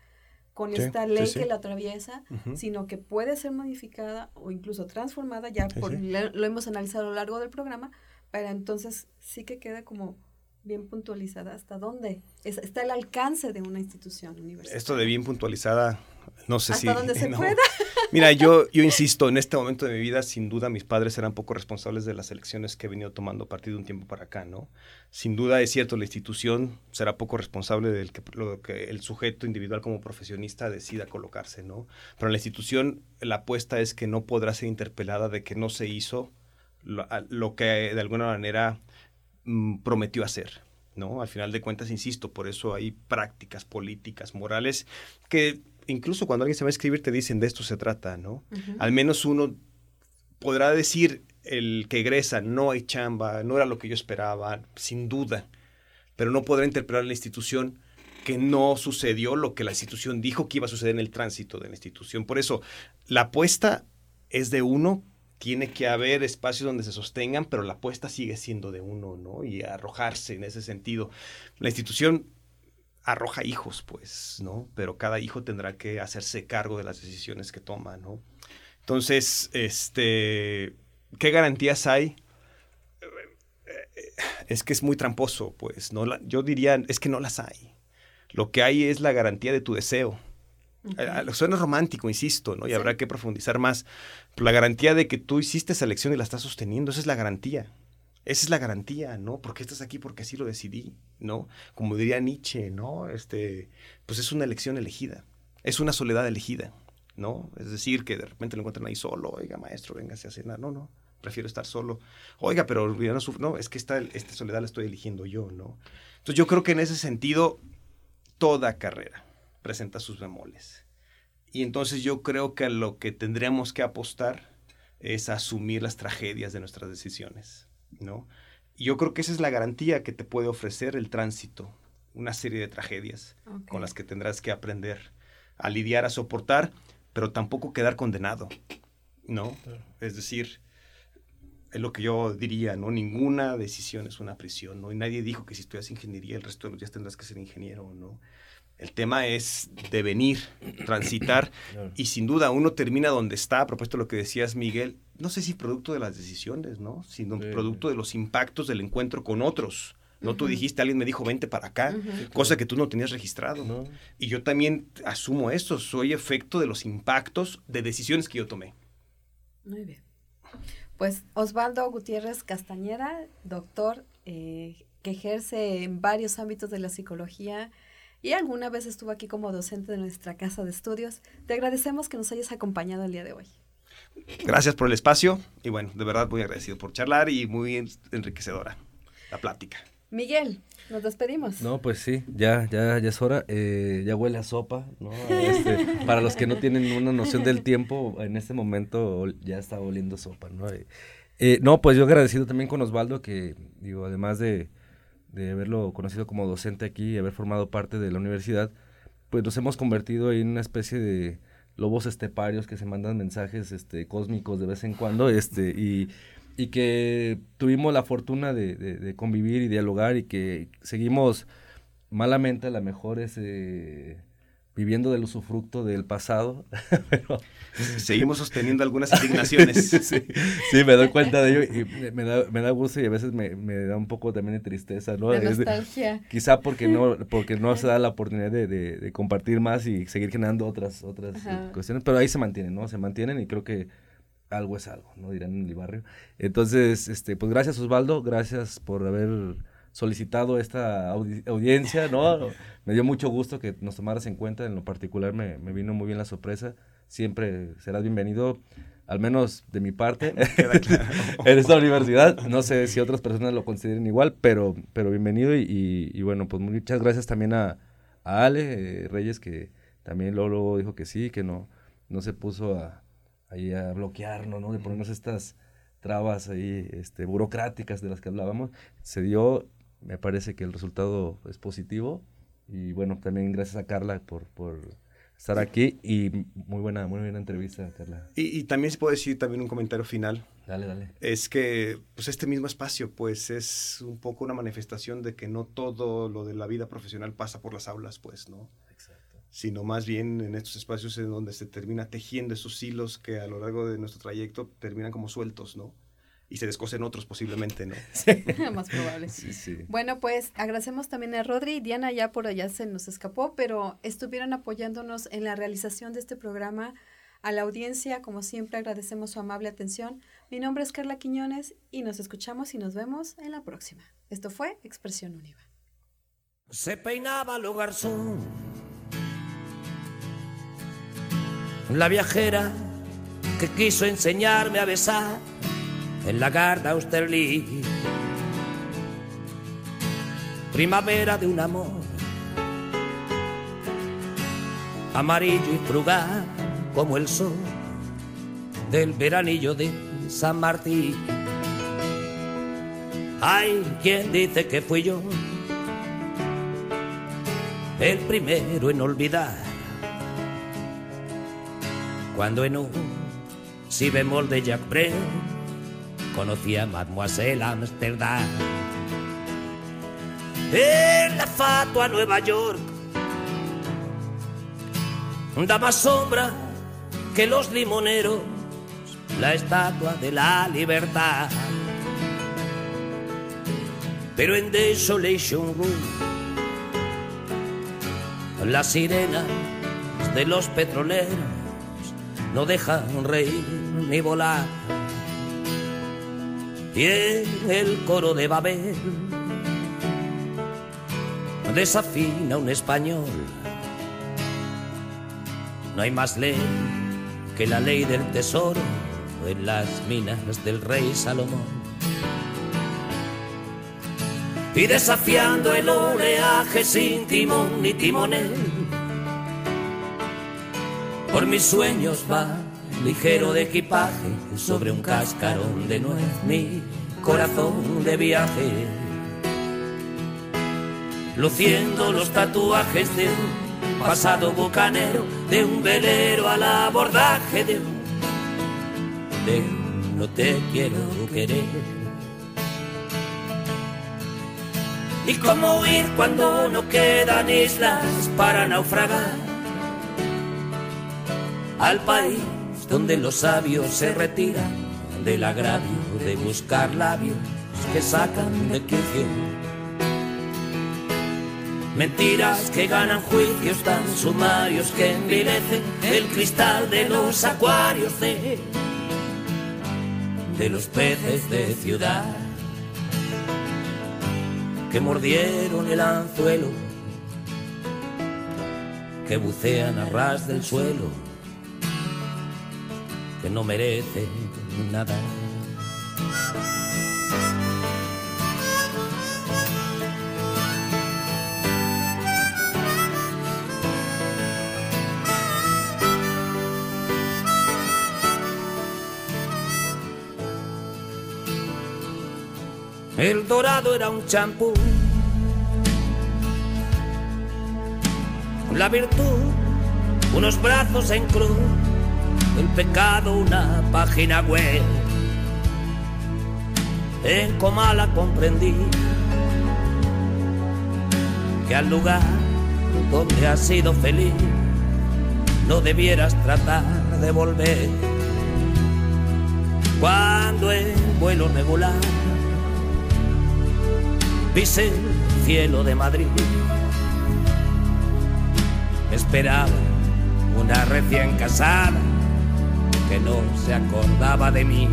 con esta ley que la atraviesa, sino que puede ser modificada o incluso transformada, ya por, lo hemos analizado a lo largo del programa, pero entonces sí que queda como bien puntualizada hasta dónde está el alcance de una institución universitaria. Esto de bien puntualizada, no sé hasta si... dónde se pueda. Mira, yo, yo insisto, en este momento de mi vida, sin duda mis padres eran poco responsables de las elecciones que he venido tomando a partir de un tiempo para acá, ¿no? Sin duda es cierto, la institución será poco responsable del que, lo que el sujeto individual como profesionista decida colocarse, ¿no? Pero en la institución la apuesta es que no podrá ser interpelada de que no se hizo lo, que de alguna manera mm, prometió hacer. ¿no? Al final de cuentas, insisto, por eso hay prácticas políticas, morales, que incluso cuando alguien se va a escribir te dicen de esto se trata, ¿no? Al menos uno podrá decir el que egresa, no hay chamba, no era lo que yo esperaba, sin duda, pero no podrá interpretar la institución que no sucedió lo que la institución dijo que iba a suceder en el tránsito de la institución. Por eso, la apuesta es de uno tiene que haber espacios donde se sostengan, pero la apuesta sigue siendo de uno, ¿no? Y arrojarse en ese sentido. La institución arroja hijos, pues, ¿no? Pero cada hijo tendrá que hacerse cargo de las decisiones que toma, ¿no? Entonces, este, ¿qué garantías hay? Es que es muy tramposo, pues, ¿no? yo diría, es que no las hay. Lo que hay es la garantía de tu deseo Suena romántico, insisto, ¿no? Y habrá que profundizar más. la garantía de que tú hiciste esa elección y la estás sosteniendo, esa es la garantía. Esa es la garantía, ¿no? Porque estás aquí porque así lo decidí, ¿no? Como diría Nietzsche, ¿no? Este, pues es una elección elegida. Es una soledad elegida, ¿no? Es decir, que de repente lo encuentran ahí solo, oiga, maestro, véngase a cenar. No, no, prefiero estar solo. Oiga, pero no No, es que esta, esta soledad la estoy eligiendo yo, ¿no? Entonces yo creo que en ese sentido, toda carrera presenta sus bemoles. Y entonces yo creo que lo que tendríamos que apostar es asumir las tragedias de nuestras decisiones, ¿no? Y yo creo que esa es la garantía que te puede ofrecer el tránsito, una serie de tragedias con las que tendrás que aprender a lidiar, a soportar, pero tampoco quedar condenado, ¿no? Es decir, es lo que yo diría, ¿no? Ninguna decisión es una prisión, ¿no? Y nadie dijo que si estudias ingeniería el resto de los días tendrás que ser ingeniero, ¿no? El tema es devenir, transitar, y sin duda uno termina donde está, a propósito de lo que decías, Miguel, no sé si producto de las decisiones, ¿no? Sino producto de los impactos del encuentro con otros. No tú dijiste, alguien me dijo, vente para acá, cosa que tú no tenías registrado. Y yo también asumo esto, soy efecto de los impactos de decisiones que yo tomé. Muy bien. Pues Osvaldo Gutiérrez Castañeda, doctor, eh, que ejerce en varios ámbitos de la psicología y alguna vez estuvo aquí como docente de nuestra casa de estudios. Te agradecemos que nos hayas acompañado el día de hoy. Gracias por el espacio y bueno, de verdad muy agradecido por charlar y muy enriquecedora la plática. Miguel, nos despedimos. No, pues sí, ya, ya, ya es hora. Eh, ya huele a sopa, ¿no? Este, para los que no tienen una noción del tiempo, en este momento ya está oliendo sopa, ¿no? Eh, eh, no, pues yo agradecido también con Osvaldo, que digo, además de, de haberlo conocido como docente aquí y haber formado parte de la universidad, pues nos hemos convertido en una especie de lobos esteparios que se mandan mensajes este, cósmicos de vez en cuando, este, y y que tuvimos la fortuna de, convivir y dialogar y que seguimos malamente a lo mejor ese viviendo del usufructo del pasado, pero... Seguimos sosteniendo algunas indignaciones. sí, me doy cuenta de ello y me, da, me da gusto y a veces me, me, da un poco también de tristeza, ¿no? De nostalgia. quizá porque no, porque no se da la oportunidad de, de, compartir más y seguir generando otras, otras cuestiones, pero ahí se mantienen, ¿no? Se mantienen y creo que algo es algo, ¿no? Dirán en el barrio. Entonces, este, pues gracias Osvaldo, gracias por haber solicitado esta audiencia, ¿no? me dio mucho gusto que nos tomaras en cuenta, en lo particular me, me, vino muy bien la sorpresa, siempre serás bienvenido, al menos de mi parte, en esta universidad, no sé si otras personas lo consideren igual, pero, pero bienvenido y, y, bueno, pues muchas gracias también a, a Ale eh, Reyes, que también luego dijo que sí, que no, no se puso a ahí a bloquearnos, ¿no? De ponernos estas trabas ahí este, burocráticas de las que hablábamos. Se dio, me parece que el resultado es positivo y bueno, también gracias a Carla por, por estar aquí y muy buena, muy buena entrevista, Carla. Y, y también se puede decir también un comentario final. Dale, dale. Es que pues este mismo espacio pues es un poco una manifestación de que no todo lo de la vida profesional pasa por las aulas, pues, ¿no? sino más bien en estos espacios en donde se termina tejiendo esos hilos que a lo largo de nuestro trayecto terminan como sueltos, ¿no? Y se descosen otros posiblemente, ¿no? Sí. Más probable. Sí, sí. Bueno, pues agradecemos también a Rodri y Diana, ya por allá se nos escapó, pero estuvieron apoyándonos en la realización de este programa. A la audiencia, como siempre, agradecemos su amable atención. Mi nombre es Carla Quiñones y nos escuchamos y nos vemos en la próxima. Esto fue Expresión Univa. Se peinaba lo garzón la viajera que quiso enseñarme a besar en la Garda Austerlitz. Primavera de un amor amarillo y frugal como el sol del veranillo de San Martín. Hay quien dice que fui yo el primero en olvidar cuando en un si bemol de Jack conocí a Mademoiselle Amsterdam. En la fatua Nueva York da más sombra que los limoneros la estatua de la libertad. Pero en Desolation Room las sirenas de los petroleros no dejan reír ni volar. Y en el coro de Babel desafina un español. No hay más ley que la ley del tesoro en las minas del rey Salomón. Y desafiando el oleaje sin timón ni timonel por mis sueños va ligero de equipaje sobre un cascarón de nuez mi corazón de viaje. Luciendo los tatuajes de un pasado bucanero, de un velero al abordaje de un, de un no te quiero querer. Y cómo huir cuando no quedan islas para naufragar al país donde los sabios se retiran del agravio de buscar labios que sacan de quicio. Mentiras que ganan juicios tan sumarios que envilecen el cristal de los acuarios de, de los peces de ciudad. que mordieron el anzuelo, que bucean a ras del suelo, que no merecen nada. El dorado era un champú. La virtud, unos brazos en cruz. El pecado, una página web. En Comala comprendí que al lugar donde has sido feliz no debieras tratar de volver. Cuando en vuelo regular pise el cielo de Madrid. Esperaba una recién casada que no se acordaba de mí.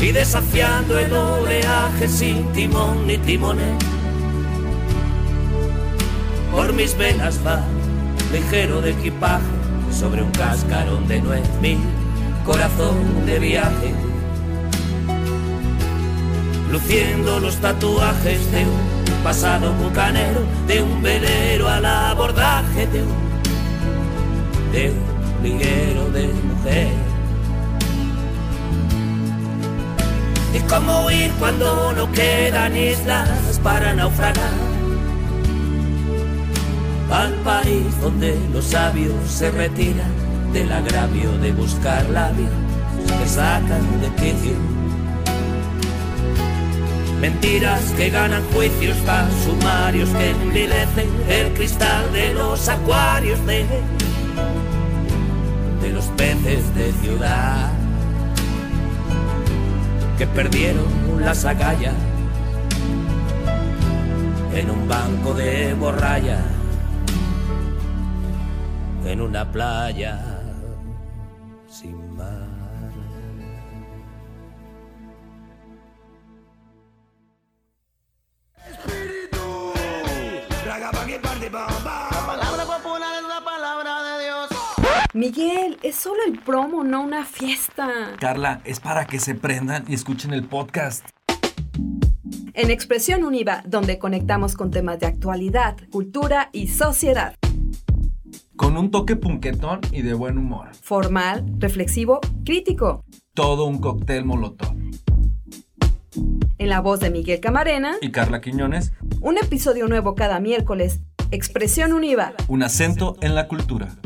Y desafiando el oleaje sin timón ni timones, por mis venas va ligero de equipaje sobre un cascarón de nuez mil, corazón de viaje luciendo los tatuajes de un pasado bucanero, de un velero al abordaje de un, de un liguero de mujer. Y cómo huir cuando no quedan islas para naufragar al país donde los sabios se retiran del agravio de buscar labios que sacan de quicio Mentiras que ganan juicios tan sumarios que envilecen el cristal de los acuarios de, de los peces de ciudad que perdieron las agallas en un banco de borralla en una playa Miguel, es solo el promo, no una fiesta. Carla, es para que se prendan y escuchen el podcast. En Expresión Univa, donde conectamos con temas de actualidad, cultura y sociedad. Con un toque punquetón y de buen humor. Formal, reflexivo, crítico. Todo un cóctel molotov. En la voz de Miguel Camarena. Y Carla Quiñones. Un episodio nuevo cada miércoles. Expresión Univa. Un acento en la cultura.